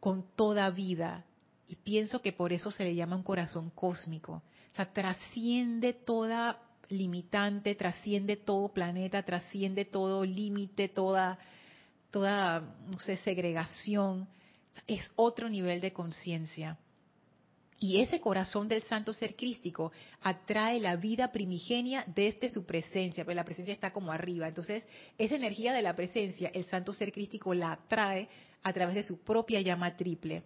con toda vida. Y pienso que por eso se le llama un corazón cósmico. O sea, trasciende toda limitante, trasciende todo planeta, trasciende todo límite, toda, toda, no sé, segregación. Es otro nivel de conciencia. Y ese corazón del santo ser crístico atrae la vida primigenia desde su presencia, porque la presencia está como arriba. Entonces, esa energía de la presencia, el santo ser crístico la atrae a través de su propia llama triple.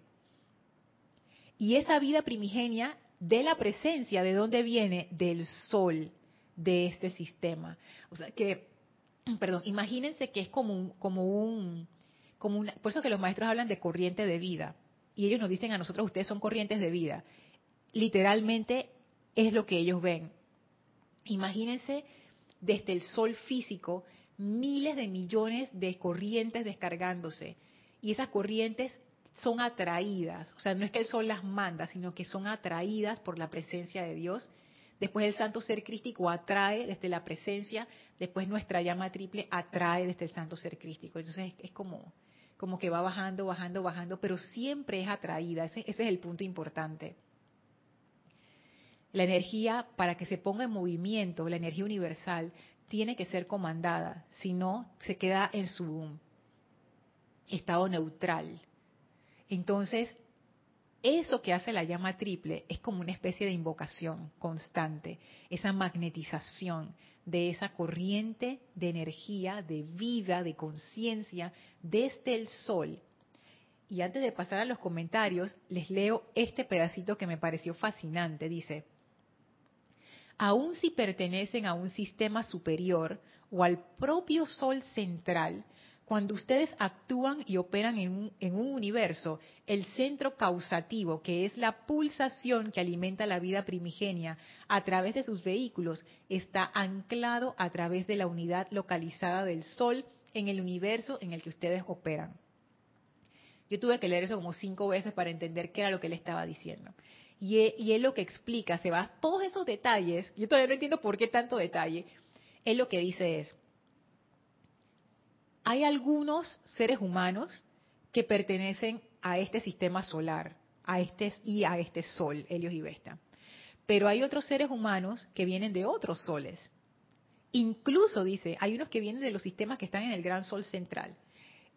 Y esa vida primigenia de la presencia, ¿de dónde viene? Del sol de este sistema. O sea que, perdón, imagínense que es como un, como un, como una, por eso que los maestros hablan de corriente de vida y ellos nos dicen a nosotros, ustedes son corrientes de vida. Literalmente es lo que ellos ven. Imagínense desde el sol físico miles de millones de corrientes descargándose. Y esas corrientes son atraídas, o sea, no es que el sol las manda, sino que son atraídas por la presencia de Dios. Después el santo ser crístico atrae desde la presencia, después nuestra llama triple atrae desde el santo ser crístico. Entonces es como, como que va bajando, bajando, bajando, pero siempre es atraída. Ese, es el punto importante. La energía, para que se ponga en movimiento, la energía universal, tiene que ser comandada, si no, se queda en su estado neutral. Entonces, eso que hace la llama triple es como una especie de invocación constante, esa magnetización de esa corriente de energía, de vida, de conciencia desde el sol. Y antes de pasar a los comentarios, les leo este pedacito que me pareció fascinante. Dice, aun si pertenecen a un sistema superior o al propio Sol central, cuando ustedes actúan y operan en un, universo, el centro causativo, que es la pulsación que alimenta la vida primigenia a través de sus vehículos, está anclado a través de la unidad localizada del Sol en el universo en el que ustedes operan. Yo tuve que leer eso como cinco veces para entender qué era lo que él estaba diciendo. Y él, él lo que explica, se va todos esos detalles, yo todavía no entiendo por qué tanto detalle, él lo que dice es, hay algunos seres humanos que pertenecen a este sistema solar, a este y a este sol, Helios y Vesta. Pero hay otros seres humanos que vienen de otros soles. Incluso dice, hay unos que vienen de los sistemas que están en el gran sol central.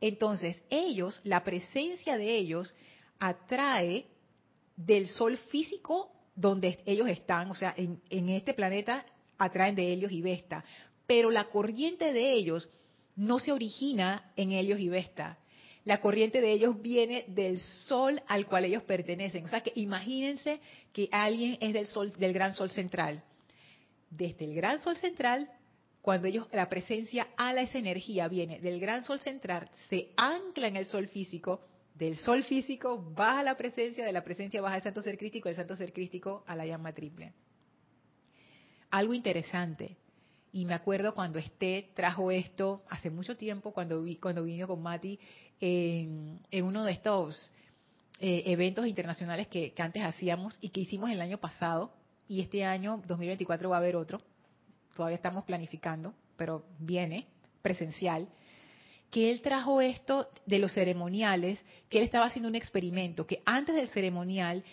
Entonces, ellos, la presencia de ellos atrae del sol físico donde ellos están, o sea, en, en este planeta atraen de Helios y Vesta, pero la corriente de ellos no se origina en Helios y Vesta. La corriente de ellos viene del sol al cual ellos pertenecen. O sea que imagínense que alguien es del sol, del gran sol central. Desde el gran sol central cuando ellos, la presencia ala esa energía viene del gran sol central, se ancla en el sol físico, del sol físico baja la presencia, de la presencia baja el santo ser crístico, del santo ser crístico a la llama triple. Algo interesante, y me acuerdo cuando Esté trajo esto hace mucho tiempo, cuando, vi, cuando vino con Mati en, uno de estos eh, eventos internacionales que antes hacíamos y que hicimos el año pasado, y este año, 2024, va a haber otro. Todavía estamos planificando, pero viene presencial, que él trajo esto de los ceremoniales, que él estaba haciendo un experimento, que antes del ceremonial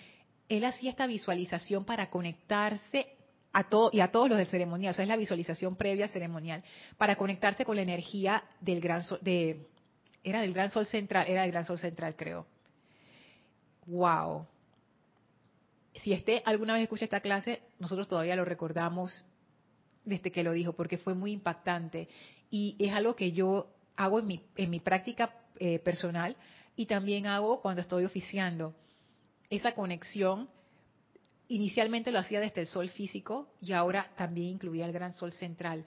él hacía esta visualización para conectarse y a todos los del ceremonial, o sea, es la visualización previa al ceremonial, para conectarse con la energía del gran sol, de era del gran sol central, era del gran sol central, creo. Wow. Si este alguna vez escucha esta clase, nosotros todavía lo recordamos desde que lo dijo, porque fue muy impactante. Y es algo que yo hago en mi, en mi práctica eh, personal y también hago cuando estoy oficiando. Esa conexión, inicialmente lo hacía desde el sol físico y ahora también incluía el gran sol central,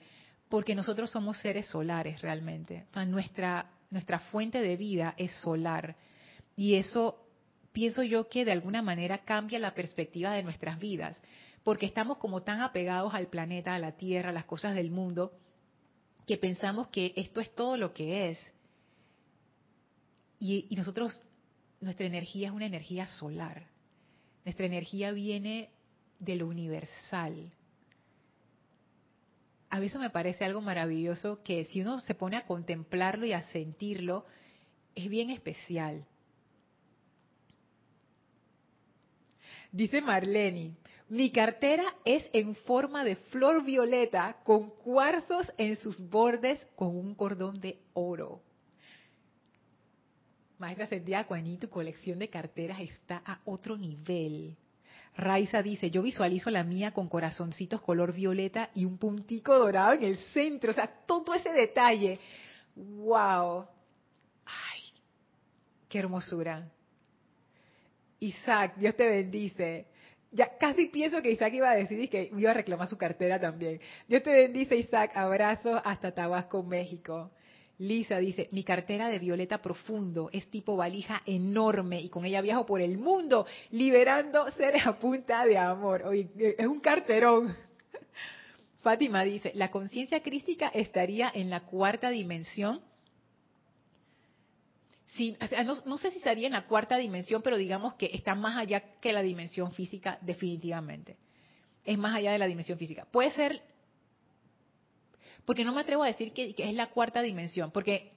porque nosotros somos seres solares realmente. Nuestra, nuestra fuente de vida es solar. Y eso pienso yo que de alguna manera cambia la perspectiva de nuestras vidas porque estamos como tan apegados al planeta, a la Tierra, a las cosas del mundo, que pensamos que esto es todo lo que es. Y, y nosotros, nuestra energía es una energía solar. Nuestra energía viene de lo universal. A veces me parece algo maravilloso que si uno se pone a contemplarlo y a sentirlo, es bien especial. Dice Marlene, mi cartera es en forma de flor violeta con cuarzos en sus bordes con un cordón de oro. Maestra Sendia Cuaní, tu colección de carteras está a otro nivel. Raiza dice, yo visualizo la mía con corazoncitos color violeta y un puntico dorado en el centro. O sea, todo ese detalle. ¡Wow! ¡Ay! ¡Qué hermosura! Isaac, Dios te bendice ya casi pienso que Isaac iba a decir que iba a reclamar su cartera también. Dios te bendice, Isaac. Abrazo hasta Tabasco, México. Lisa dice, mi cartera de violeta profundo es tipo valija enorme y con ella viajo por el mundo liberando seres a punta de amor. Oye, es un carterón. Fátima dice, la conciencia crística estaría en la cuarta dimensión no, sé si estaría en la cuarta dimensión, pero digamos que está más allá que la dimensión física definitivamente. Es más allá de la dimensión física. Puede ser, porque no me atrevo a decir que, es la cuarta dimensión, porque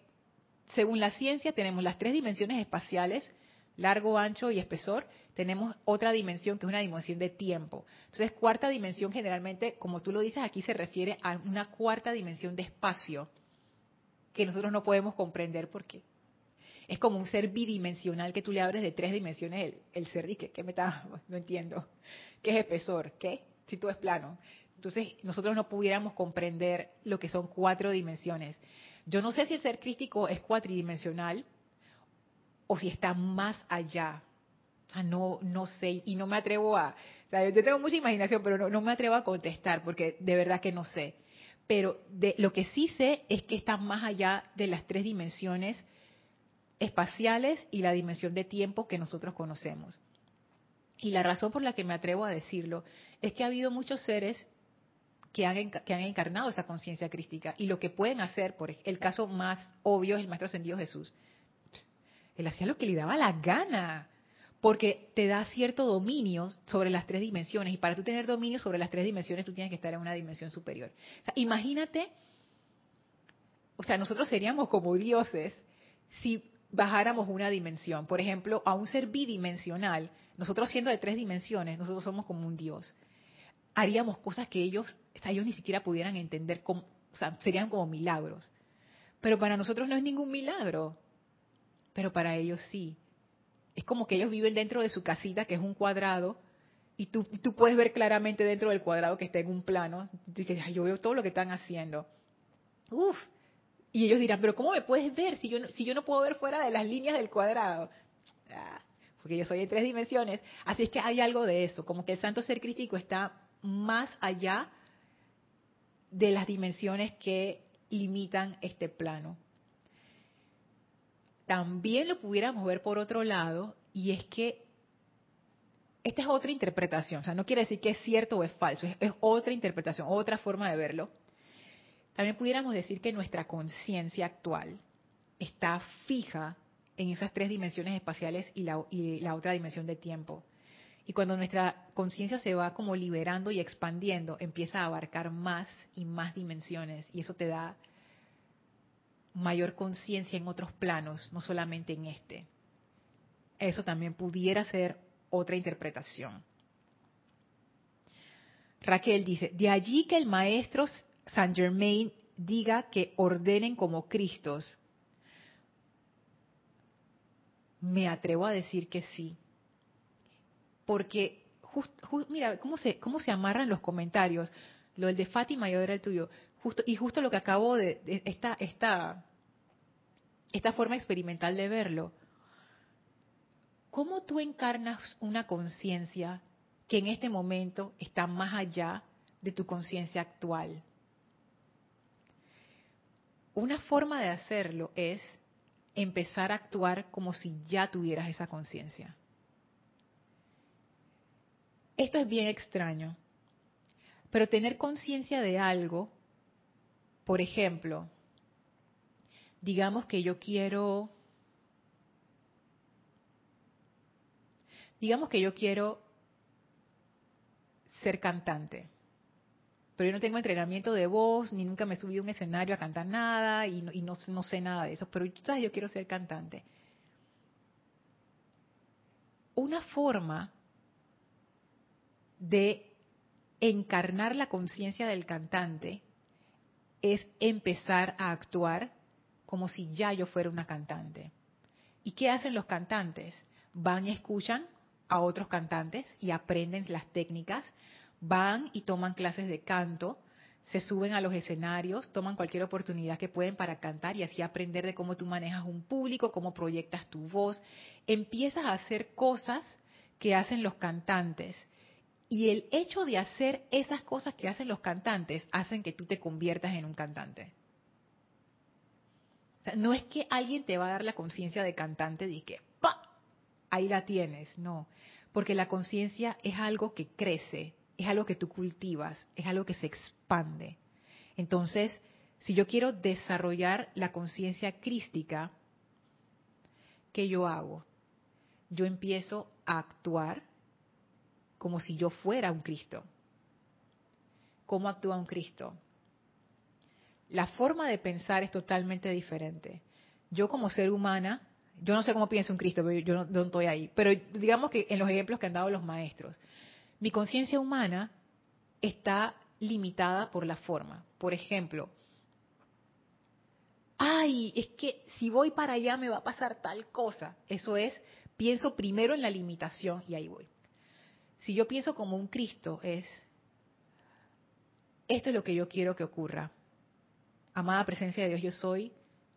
según la ciencia tenemos las tres dimensiones espaciales, largo, ancho y espesor, tenemos otra dimensión que es una dimensión de tiempo. Entonces, cuarta dimensión generalmente, como tú lo dices, aquí se refiere a una cuarta dimensión de espacio que nosotros no podemos comprender porque es como un ser bidimensional que tú le abres de tres dimensiones el, ser. ¿Y qué, me está? No entiendo. ¿Qué es espesor? ¿Qué? Si tú es plano. Entonces, nosotros no pudiéramos comprender lo que son cuatro dimensiones. Yo no sé si el ser crístico es cuatridimensional o si está más allá. O sea, no, no sé y no me atrevo a... O sea, yo tengo mucha imaginación, pero no, no me atrevo a contestar porque de verdad que no sé. Pero de, lo que sí sé es que está más allá de las tres dimensiones espaciales y la dimensión de tiempo que nosotros conocemos. Y la razón por la que me atrevo a decirlo es que ha habido muchos seres que han, que han encarnado esa conciencia crística y lo que pueden hacer, por el caso más obvio es el Maestro Ascendido Jesús. Él hacía lo que le daba la gana, porque te da cierto dominio sobre las tres dimensiones y para tú tener dominio sobre las tres dimensiones tú tienes que estar en una dimensión superior. Imagínate, o sea, nosotros seríamos como dioses si bajáramos una dimensión. Por ejemplo, a un ser bidimensional, nosotros siendo de tres dimensiones, nosotros somos como un dios. Haríamos cosas que ellos, o sea, ellos ni siquiera pudieran entender, o sea, serían como milagros. Pero para nosotros no es ningún milagro, pero para ellos sí. Es como que ellos viven dentro de su casita, que es un cuadrado, y tú, tú puedes ver claramente dentro del cuadrado que está en un plano. Yo veo todo lo que están haciendo. Uf, y ellos dirán, pero ¿cómo me puedes ver si yo no, si yo no puedo ver fuera de las líneas del cuadrado? Ah, porque yo soy de tres dimensiones. Así es que hay algo de eso, como que el santo ser crítico está más allá de las dimensiones que limitan este plano. También lo pudiéramos ver por otro lado, y es que esta es otra interpretación, o sea, no quiere decir que es cierto o es falso, es otra interpretación, otra forma de verlo también pudiéramos decir que nuestra conciencia actual está fija en esas tres dimensiones espaciales y la, otra dimensión de tiempo. Y cuando nuestra conciencia se va como liberando y expandiendo, empieza a abarcar más y más dimensiones. Y eso te da mayor conciencia en otros planos, no solamente en este. Eso también pudiera ser otra interpretación. Raquel dice, de allí que el maestro Saint Germain diga que ordenen como Cristos? Me atrevo a decir que sí. Porque, mira, ¿cómo se, cómo se amarran los comentarios. Lo del de Fátima y ahora el tuyo. Justo, y justo lo que acabo de, esta, forma experimental de verlo. ¿Cómo tú encarnas una conciencia que en este momento está más allá de tu conciencia actual? Una forma de hacerlo es empezar a actuar como si ya tuvieras esa conciencia. Esto es bien extraño, pero tener conciencia de algo, por ejemplo, digamos que yo quiero, digamos que yo quiero ser cantante pero yo no tengo entrenamiento de voz, ni nunca me he subido a un escenario a cantar nada, y no, no, sé nada de eso, pero ¿sabes? yo quiero ser cantante. Una forma de encarnar la conciencia del cantante es empezar a actuar como si ya yo fuera una cantante. ¿Y qué hacen los cantantes? Van y escuchan a otros cantantes y aprenden las técnicas van y toman clases de canto, se suben a los escenarios, toman cualquier oportunidad que pueden para cantar y así aprender de cómo tú manejas un público, cómo proyectas tu voz. Empiezas a hacer cosas que hacen los cantantes. Y el hecho de hacer esas cosas que hacen los cantantes hacen que tú te conviertas en un cantante. no es que alguien te va a dar la conciencia de cantante y que ¡pa! ahí la tienes, no, porque la conciencia es algo que crece, es algo que tú cultivas, es algo que se expande. Entonces, si yo quiero desarrollar la conciencia crística, ¿qué yo hago? Yo empiezo a actuar como si yo fuera un Cristo. ¿Cómo actúa un Cristo? La forma de pensar es totalmente diferente. Yo como ser humana, yo no sé cómo piensa un Cristo, pero yo no, no estoy ahí, pero digamos que en los ejemplos que han dado los maestros, mi conciencia humana está limitada por la forma. Por ejemplo, ay, es que si voy para allá me va a pasar tal cosa. Eso es, pienso primero en la limitación y ahí voy. Si yo pienso como un Cristo es, esto es lo que yo quiero que ocurra. Amada presencia de Dios, yo soy,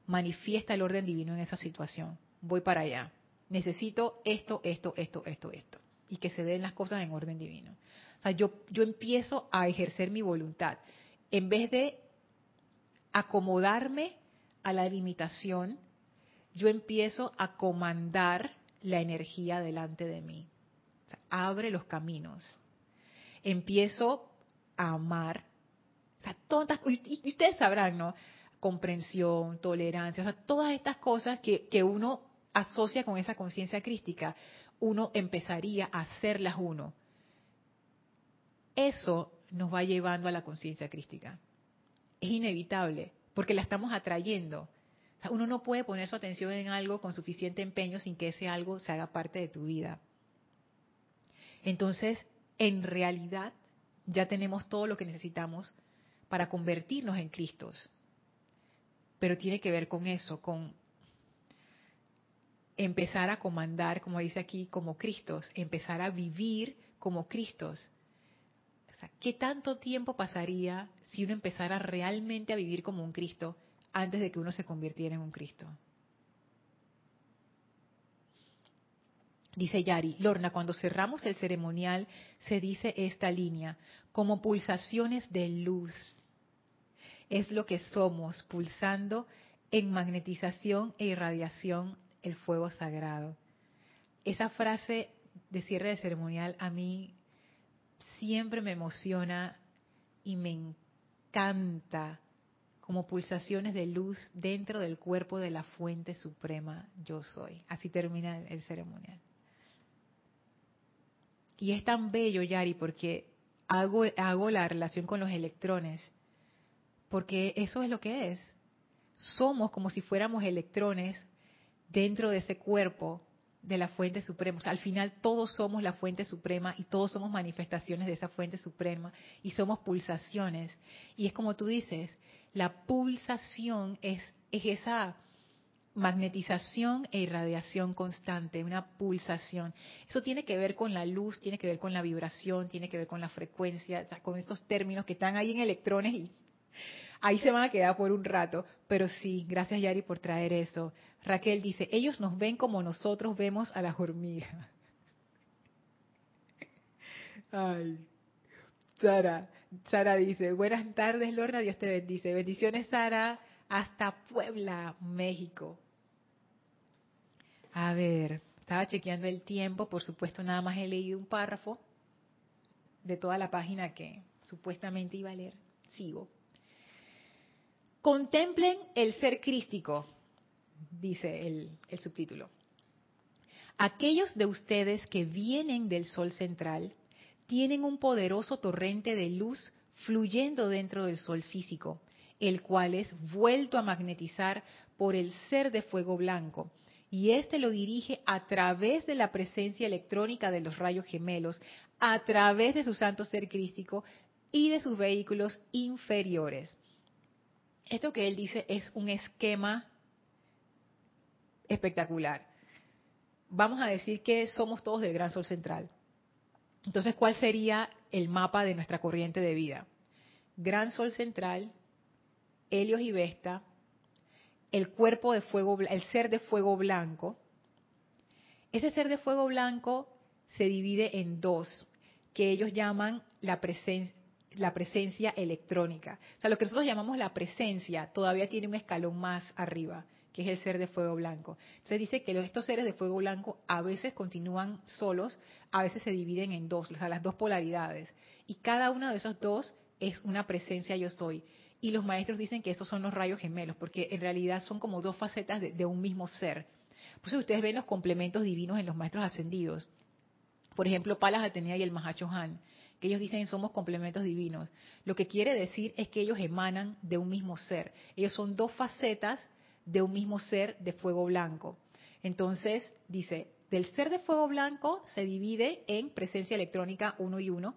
manifiesta el orden divino en esa situación. Voy para allá. necesito esto, esto, esto, esto, esto. Y que se den las cosas en orden divino. O sea, yo, yo empiezo a ejercer mi voluntad. En vez de acomodarme a la limitación, yo empiezo a comandar la energía delante de mí. Abre los caminos. Empiezo a amar. O sea, y, ustedes sabrán, ¿no? Comprensión, tolerancia, o sea, todas estas cosas que, que uno asocia con esa conciencia crística, uno empezaría a hacerlas uno. Eso nos va llevando a la conciencia crística. Es inevitable, porque la estamos atrayendo. uno no puede poner su atención en algo con suficiente empeño sin que ese algo se haga parte de tu vida. Entonces, en realidad, ya tenemos todo lo que necesitamos para convertirnos en Cristos. Pero tiene que ver con eso, con empezar a comandar, como dice aquí, como Cristos, empezar a vivir como Cristos. ¿Qué tanto tiempo pasaría si uno empezara realmente a vivir como un Cristo antes de que uno se convirtiera en un Cristo? Dice Yari, Lorna, cuando cerramos el ceremonial se dice esta línea, como pulsaciones de luz. Es lo que somos, pulsando en magnetización e irradiación el fuego sagrado. Esa frase de cierre de ceremonial a mí siempre me emociona y me encanta como pulsaciones de luz dentro del cuerpo de la fuente suprema yo soy. Así termina el ceremonial. Y es tan bello, Yari, porque hago, la relación con los electrones, porque eso es lo que es. Somos como si fuéramos electrones dentro de ese cuerpo de la fuente suprema. al final todos somos la fuente suprema y todos somos manifestaciones de esa fuente suprema y somos pulsaciones. Y es como tú dices, la pulsación es, es esa magnetización e irradiación constante, una pulsación. Eso tiene que ver con la luz, tiene que ver con la vibración, tiene que ver con la frecuencia, con estos términos que están ahí en electrones y ahí se van a quedar por un rato. Pero sí, gracias Yari por traer eso. Raquel dice, ellos nos ven como nosotros vemos a las hormigas. Ay, Sara, Sara dice, buenas tardes Lorna, Dios te bendice. Bendiciones Sara, hasta Puebla, México. A ver, estaba chequeando el tiempo, por supuesto nada más he leído un párrafo de toda la página que supuestamente iba a leer. Sigo. Contemplen el ser crístico, dice el, el subtítulo. Aquellos de ustedes que vienen del Sol central tienen un poderoso torrente de luz fluyendo dentro del Sol físico, el cual es vuelto a magnetizar por el ser de fuego blanco, y éste lo dirige a través de la presencia electrónica de los rayos gemelos, a través de su santo ser crístico y de sus vehículos inferiores. Esto que él dice es un esquema espectacular. Vamos a decir que somos todos del gran sol central. Entonces, ¿cuál sería el mapa de nuestra corriente de vida? Gran sol central, Helios y Vesta, el cuerpo de fuego, el ser de fuego blanco. Ese ser de fuego blanco se divide en dos, que ellos llaman la presencia, la presencia electrónica. O sea, lo que nosotros llamamos la presencia todavía tiene un escalón más arriba, que es el ser de fuego blanco. Se dice que estos seres de fuego blanco a veces continúan solos, a veces se dividen en dos, o sea, las dos polaridades. Y cada uno de esos dos es una presencia yo soy. Y los maestros dicen que estos son los rayos gemelos, porque en realidad son como dos facetas de, un mismo ser. Por ustedes ven los complementos divinos en los maestros ascendidos. Por ejemplo, Palas Atenea y el Mahacho Han que ellos dicen somos complementos divinos. Lo que quiere decir es que ellos emanan de un mismo ser. Ellos son dos facetas de un mismo ser de fuego blanco. Entonces, dice, del ser de fuego blanco se divide en presencia electrónica uno y uno.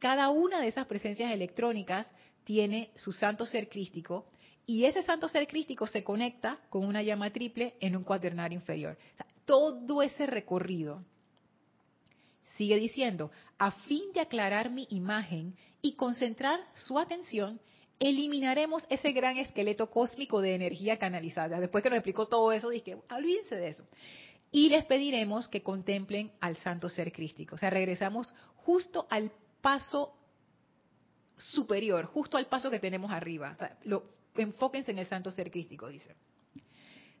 Cada una de esas presencias electrónicas tiene su santo ser crístico y ese santo ser crístico se conecta con una llama triple en un cuaternario inferior. todo ese recorrido Sigue diciendo, a fin de aclarar mi imagen y concentrar su atención, eliminaremos ese gran esqueleto cósmico de energía canalizada. Después que nos explicó todo eso, dije, olvídense de eso. Y les pediremos que contemplen al santo ser crístico. O sea, regresamos justo al paso superior, justo al paso que tenemos arriba. lo, enfóquense en el santo ser crístico, dice.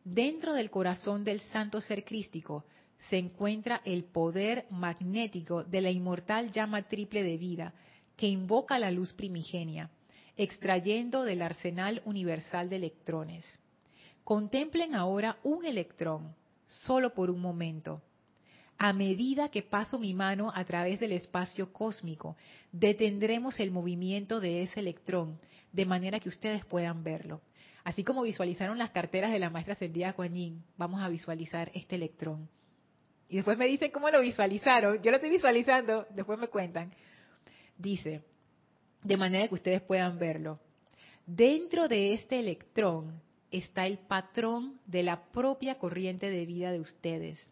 Dentro del corazón del santo ser crístico se encuentra el poder magnético de la inmortal llama triple de vida que invoca la luz primigenia, extrayendo del arsenal universal de electrones. Contemplen ahora un electrón, solo por un momento. A medida que paso mi mano a través del espacio cósmico, detendremos el movimiento de ese electrón, de manera que ustedes puedan verlo. Así como visualizaron las carteras de la maestra ascendida Kuan Yin, vamos a visualizar este electrón. Y después me dicen cómo lo visualizaron. Yo lo estoy visualizando, después me cuentan. Dice, de manera que ustedes puedan verlo. Dentro de este electrón está el patrón de la propia corriente de vida de ustedes.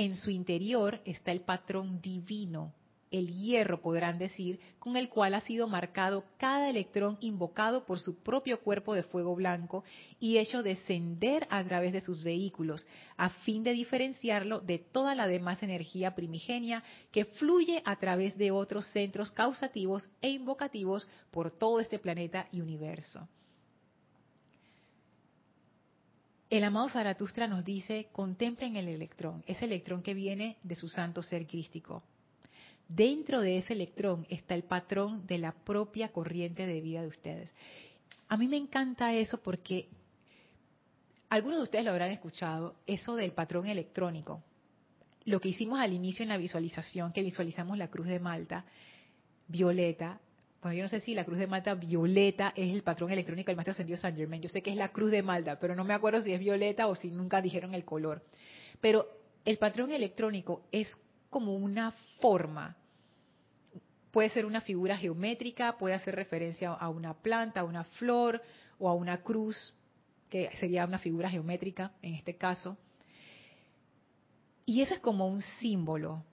En su interior está el patrón divino el hierro, podrán decir, con el cual ha sido marcado cada electrón invocado por su propio cuerpo de fuego blanco y hecho descender a través de sus vehículos, a fin de diferenciarlo de toda la demás energía primigenia que fluye a través de otros centros causativos e invocativos por todo este planeta y universo. El amado Zaratustra nos dice, contemplen el electrón, ese electrón que viene de su santo ser crístico Dentro de ese electrón está el patrón de la propia corriente de vida de ustedes. A mí me encanta eso porque algunos de ustedes lo habrán escuchado, eso del patrón electrónico. Lo que hicimos al inicio en la visualización, que visualizamos la cruz de Malta, violeta. Bueno, yo no sé si la cruz de Malta violeta es el patrón electrónico del Maestro Ascendido San Germain. Yo sé que es la cruz de Malta, pero no me acuerdo si es violeta o si nunca dijeron el color. Pero el patrón electrónico es como una forma Puede ser una figura geométrica, puede hacer referencia a una planta, a una flor o a una cruz, que sería una figura geométrica en este caso. Y eso es como un símbolo.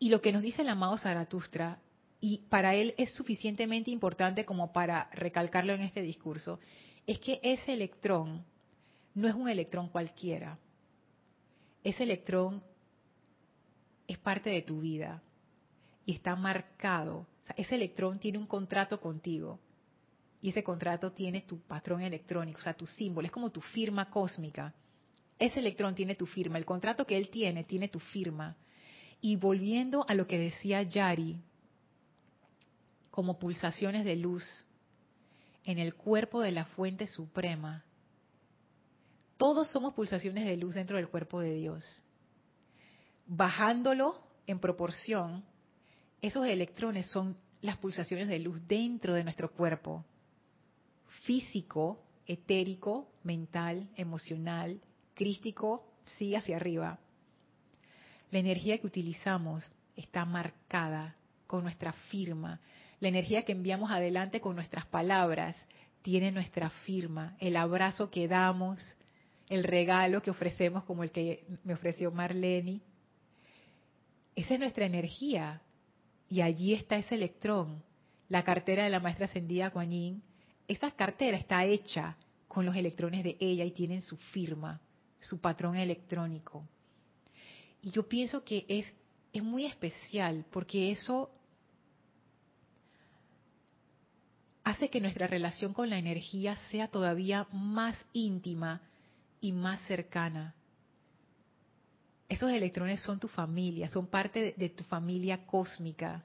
Y lo que nos dice el amado Zaratustra, y para él es suficientemente importante como para recalcarlo en este discurso, es que ese electrón no es un electrón cualquiera. Ese electrón es parte de tu vida y está marcado. ese electrón tiene un contrato contigo y ese contrato tiene tu patrón electrónico, o sea, tu símbolo, es como tu firma cósmica. Ese electrón tiene tu firma, el contrato que él tiene tiene tu firma. Y volviendo a lo que decía Yari, como pulsaciones de luz en el cuerpo de la fuente suprema, todos somos pulsaciones de luz dentro del cuerpo de Dios. Bajándolo en proporción esos electrones son las pulsaciones de luz dentro de nuestro cuerpo, físico, etérico, mental, emocional, crístico, sí hacia arriba. La energía que utilizamos está marcada con nuestra firma. La energía que enviamos adelante con nuestras palabras tiene nuestra firma. El abrazo que damos, el regalo que ofrecemos como el que me ofreció Marlene. Esa es nuestra energía. Y allí está ese electrón, la cartera de la maestra ascendida Kuan Yin. Esa cartera está hecha con los electrones de ella y tienen su firma, su patrón electrónico. Y yo pienso que es, es muy especial porque eso hace que nuestra relación con la energía sea todavía más íntima y más cercana. Esos electrones son tu familia, son parte de, tu familia cósmica.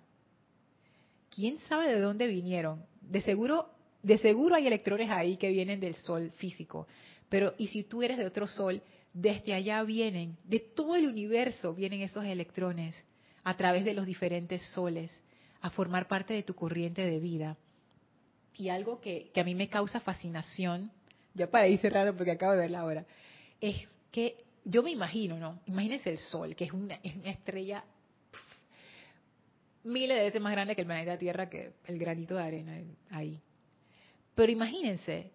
¿Quién sabe de dónde vinieron? De seguro, de seguro hay electrones ahí que vienen del sol físico. Pero, y si tú eres de otro sol, desde allá vienen, de todo el universo vienen esos electrones a través de los diferentes soles a formar parte de tu corriente de vida. Y algo que, a mí me causa fascinación, ya para ir cerrando porque acabo de verla ahora, es que yo me imagino, ¿no? Imagínense el Sol, que es una, estrella miles de veces más grande que el planeta Tierra, que el granito de arena ahí. Pero imagínense,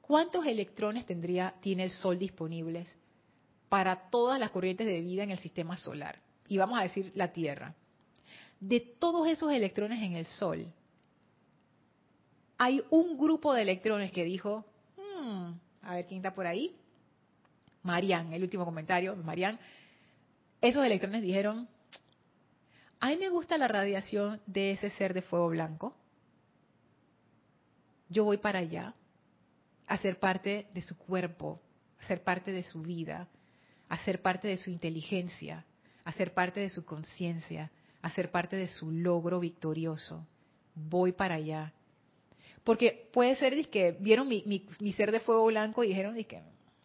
¿cuántos electrones tendría, tiene el Sol disponibles para todas las corrientes de vida en el sistema solar? Y vamos a decir la Tierra. De todos esos electrones en el Sol, hay un grupo de electrones que dijo, hmm, a ver quién está por ahí, Marian, el último comentario, Marian, esos electrones dijeron, a mí me gusta la radiación de ese ser de fuego blanco, yo voy para allá, a ser parte de su cuerpo, a ser parte de su vida, a ser parte de su inteligencia, a ser parte de su conciencia, a ser parte de su logro victorioso. Voy para allá. Porque puede ser que vieron mi, ser de fuego blanco y dijeron que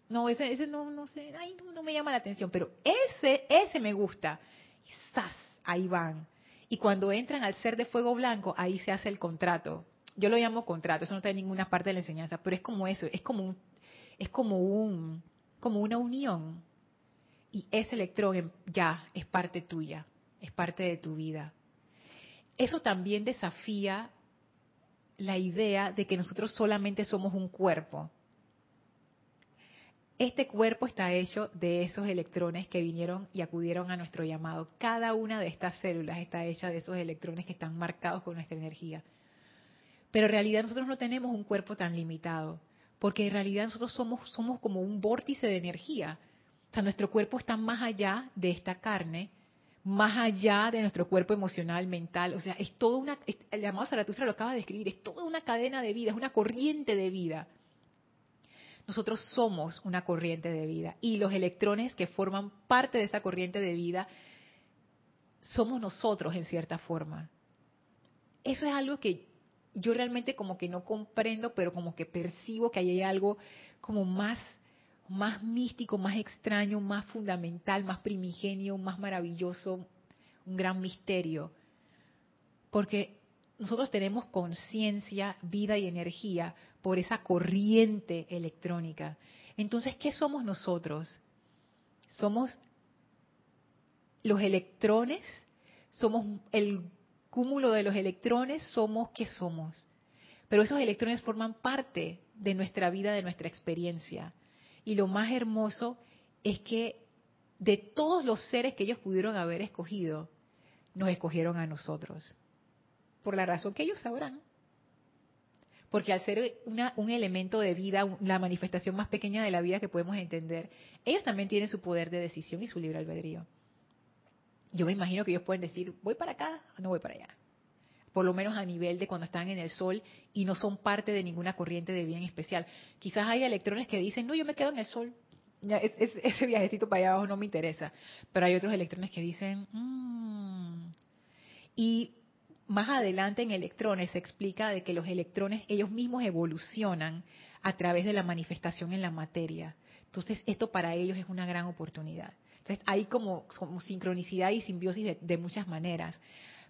no, ese, no, no sé, ay, no, me llama la atención, pero ese, ese me gusta. Y ¡zas! Ahí van. Y cuando entran al ser de fuego blanco, ahí se hace el contrato. Yo lo llamo contrato, eso no está en ninguna parte de la enseñanza, pero es como eso, es como un, es como un, como una unión. Y ese electrón ya es parte tuya, es parte de tu vida. Eso también desafía la idea de que nosotros solamente somos un cuerpo. Este cuerpo está hecho de esos electrones que vinieron y acudieron a nuestro llamado. Cada una de estas células está hecha de esos electrones que están marcados con nuestra energía. Pero en realidad nosotros no tenemos un cuerpo tan limitado, porque en realidad nosotros somos, somos como un vórtice de energía. O sea, nuestro cuerpo está más allá de esta carne, más allá de nuestro cuerpo emocional, mental. O sea, es toda una, el llamado Zaratustra lo acaba de escribir, es toda una cadena de vida, es una corriente de vida. Nosotros somos una corriente de vida y los electrones que forman parte de esa corriente de vida somos nosotros en cierta forma. Eso es algo que yo realmente como que no comprendo, pero como que percibo que hay algo como más más místico, más extraño, más fundamental, más primigenio, más maravilloso, un gran misterio. Porque nosotros tenemos conciencia, vida y energía por esa corriente electrónica. Entonces, ¿qué somos nosotros? Somos los electrones, somos el cúmulo de los electrones somos que somos. Pero esos electrones forman parte de nuestra vida, de nuestra experiencia. Y lo más hermoso es que de todos los seres que ellos pudieron haber escogido, nos escogieron a nosotros. Por la razón que ellos sabrán. Porque al ser un elemento de vida, la manifestación más pequeña de la vida que podemos entender, ellos también tienen su poder de decisión y su libre albedrío yo me imagino que ellos pueden decir, voy para acá o no voy para allá. Por lo menos a nivel de cuando están en el sol y no son parte de ninguna corriente de bien especial. Quizás hay electrones que dicen, no, yo me quedo en el sol. ese viajecito para allá abajo no me interesa. Pero hay otros electrones que dicen, mmm. Y más adelante en electrones se explica de que los electrones ellos mismos evolucionan a través de la manifestación en la materia. Entonces esto para ellos es una gran oportunidad. Entonces hay como, sincronicidad y simbiosis de, muchas maneras.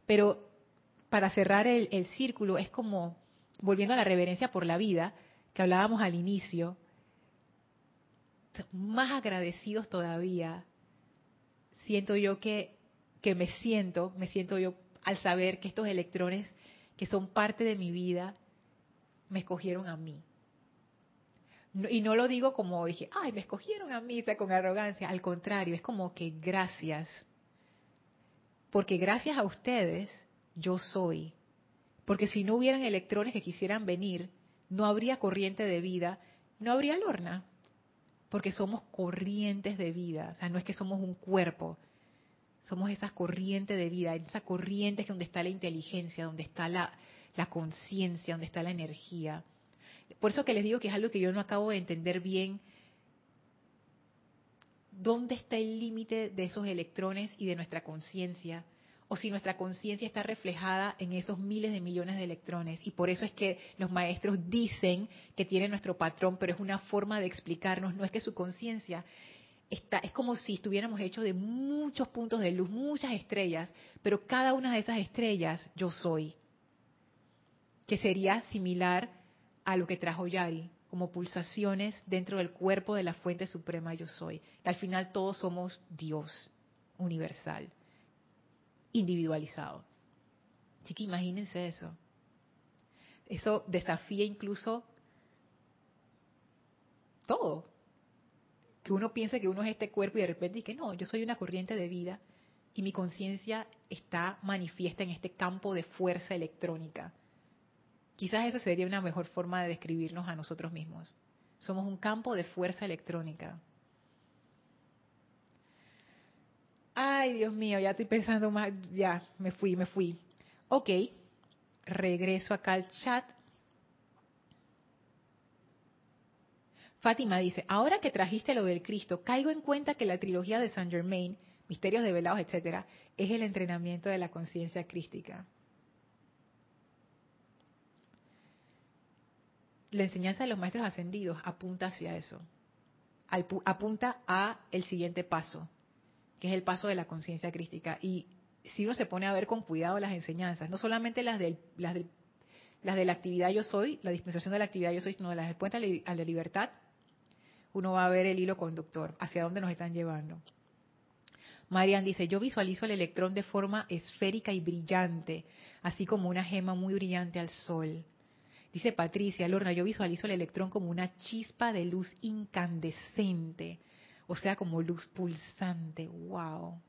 Pero para cerrar el, círculo es como, volviendo a la reverencia por la vida, que hablábamos al inicio, más agradecidos todavía, siento yo que, que me siento, me siento yo al saber que estos electrones que son parte de mi vida, me escogieron a mí y no lo digo como dije, ay, me escogieron a mí, con arrogancia. Al contrario, es como que gracias. Porque gracias a ustedes yo soy. Porque si no hubieran electrones que quisieran venir, no habría corriente de vida, no habría lorna. Porque somos corrientes de vida. O sea, no es que somos un cuerpo. Somos esas corrientes de vida. Esa corriente es donde está la inteligencia, donde está la, la conciencia, donde está la energía. Por eso que les digo que es algo que yo no acabo de entender bien. ¿Dónde está el límite de esos electrones y de nuestra conciencia? O si nuestra conciencia está reflejada en esos miles de millones de electrones. Y por eso es que los maestros dicen que tiene nuestro patrón, pero es una forma de explicarnos. No es que su conciencia está, es como si estuviéramos hechos de muchos puntos de luz, muchas estrellas, pero cada una de esas estrellas yo soy. Que sería similar a lo que trajo Yari, como pulsaciones dentro del cuerpo de la fuente suprema yo soy. al final todos somos Dios universal, individualizado. Así que imagínense eso. Eso desafía incluso todo. Que uno piense que uno es este cuerpo y de repente dice que no, yo soy una corriente de vida y mi conciencia está manifiesta en este campo de fuerza electrónica Quizás esa sería una mejor forma de describirnos a nosotros mismos. Somos un campo de fuerza electrónica. Ay, Dios mío, ya estoy pensando más, ya, me fui, me fui. Ok, regreso acá al chat. Fátima dice, ahora que trajiste lo del Cristo, caigo en cuenta que la trilogía de Saint Germain, Misterios Develados, etcétera, es el entrenamiento de la conciencia crística. La enseñanza de los maestros ascendidos apunta hacia eso. apunta a el siguiente paso, que es el paso de la conciencia crística. Y si uno se pone a ver con cuidado las enseñanzas, no solamente las, las, las de la actividad yo soy, la dispensación de la actividad yo soy, sino de las de a la libertad, uno va a ver el hilo conductor, hacia dónde nos están llevando. Marian dice, yo visualizo el electrón de forma esférica y brillante, así como una gema muy brillante al sol. Dice Patricia, Lorna, yo visualizo el electrón como una chispa de luz incandescente, o sea, como luz pulsante. ¡Wow!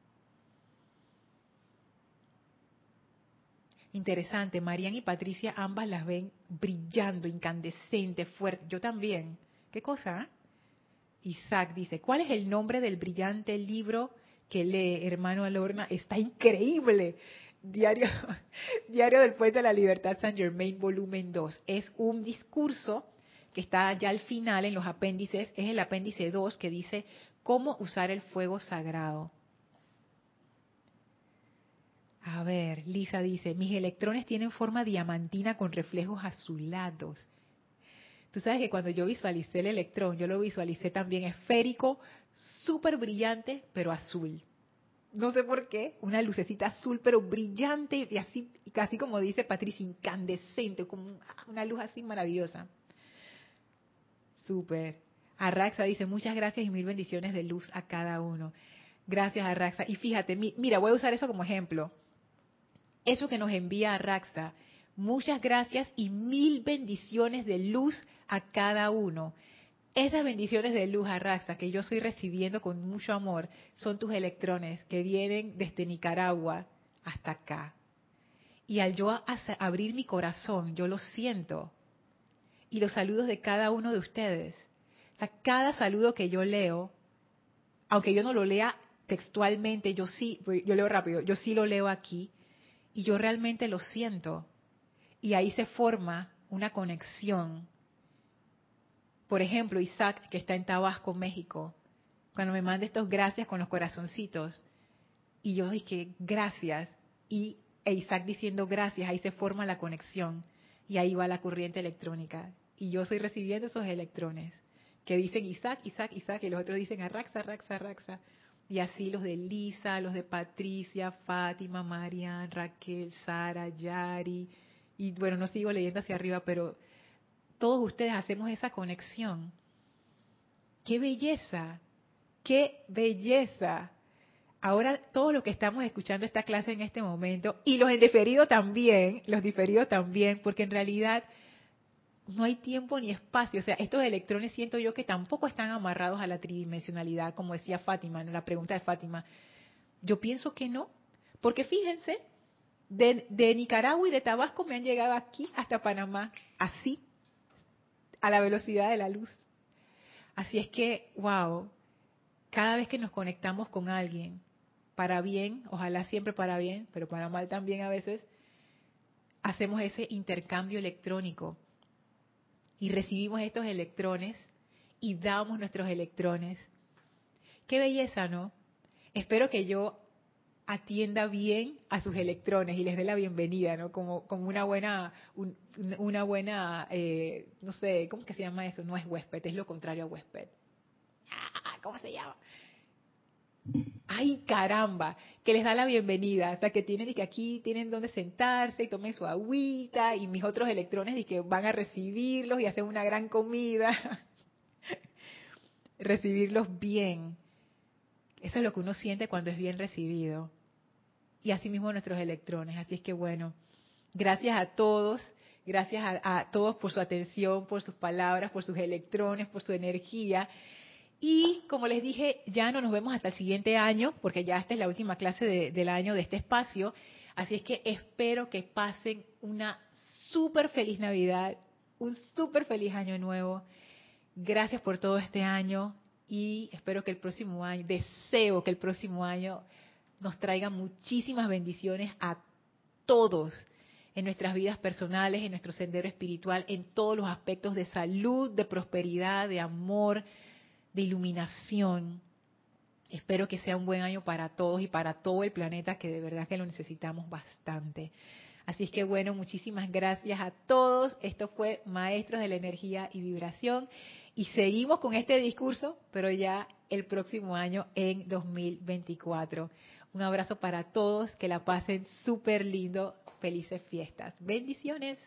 Interesante, Marian y Patricia ambas las ven brillando, incandescente, fuerte. Yo también. ¿Qué cosa? Isaac dice, ¿cuál es el nombre del brillante libro que lee, hermano Alorna? Está increíble. Diario, Diario del Puente de la Libertad San Germain, volumen 2. Es un discurso que está ya al final en los apéndices. Es el apéndice 2 que dice cómo usar el fuego sagrado. A ver, Lisa dice, mis electrones tienen forma diamantina con reflejos azulados. Tú sabes que cuando yo visualicé el electrón, yo lo visualicé también esférico, súper brillante, pero azul. No sé por qué, una lucecita azul, pero brillante y así, casi como dice Patricia, incandescente, como una luz así maravillosa. Súper. Arraxa dice, muchas gracias y mil bendiciones de luz a cada uno. Gracias, Arraxa. Y fíjate, mira, voy a usar eso como ejemplo. Eso que nos envía Arraxa Muchas gracias y mil bendiciones de luz a cada uno. Esas bendiciones de luz, Arraxa, que yo estoy recibiendo con mucho amor, son tus electrones que vienen desde Nicaragua hasta acá. Y al yo abrir mi corazón, yo lo siento. Y los saludos de cada uno de ustedes. Cada saludo que yo leo, aunque yo no lo lea textualmente, yo sí, yo leo rápido, yo sí lo leo aquí, y yo realmente lo siento y ahí se forma una conexión. Por ejemplo, Isaac, que está en Tabasco, México, cuando me manda estos gracias con los corazoncitos, y yo dije gracias, y e Isaac diciendo gracias, ahí se forma la conexión, y ahí va la corriente electrónica. Y yo estoy recibiendo esos electrones que dicen Isaac, Isaac, Isaac, y los otros dicen Arraxa, Arraxa, Arraxa. Y así los de Lisa, los de Patricia, Fátima, Marian, Raquel, Sara, Yari, y bueno, no sigo leyendo hacia arriba, pero todos ustedes hacemos esa conexión. ¡Qué belleza! ¡Qué belleza! Ahora todos los que estamos escuchando esta clase en este momento, y los en diferido también, los diferidos también, porque en realidad no hay tiempo ni espacio. O sea, estos electrones siento yo que tampoco están amarrados a la tridimensionalidad, como decía Fátima, la pregunta de Fátima. Yo pienso que no, porque fíjense, de, Nicaragua y de Tabasco me han llegado aquí hasta Panamá, así, a la velocidad de la luz. Así es que, wow, cada vez que nos conectamos con alguien, para bien, ojalá siempre para bien, pero para mal también a veces, hacemos ese intercambio electrónico y recibimos estos electrones y damos nuestros electrones. Qué belleza, ¿no? Espero que yo atienda bien a sus electrones y les dé la bienvenida, ¿no? Como, como una buena, una buena, eh, no sé, ¿cómo que se llama eso? No es huésped, es lo contrario a huésped. Ah, ¿Cómo se llama? Ay, caramba, que les da la bienvenida, o sea, que tienen y que aquí tienen donde sentarse y tomen su agüita y mis otros electrones y que van a recibirlos y hacer una gran comida. recibirlos bien. Eso es lo que uno siente cuando es bien recibido y asimismo nuestros electrones. Así es que bueno, gracias a todos, gracias a, todos por su atención, por sus palabras, por sus electrones, por su energía. Y como les dije, ya no nos vemos hasta el siguiente año, porque ya esta es la última clase del año de este espacio. Así es que espero que pasen una súper feliz Navidad, un súper feliz año nuevo. Gracias por todo este año y espero que el próximo año, deseo que el próximo año nos traiga muchísimas bendiciones a todos en nuestras vidas personales, en nuestro sendero espiritual, en todos los aspectos de salud, de prosperidad, de amor, de iluminación. Espero que sea un buen año para todos y para todo el planeta, que de verdad que lo necesitamos bastante. Así es que bueno, muchísimas gracias a todos. Esto fue Maestros de la Energía y Vibración. Y seguimos con este discurso, pero ya el próximo año en 2024. Un abrazo para todos, que la pasen súper lindo. Felices fiestas. Bendiciones.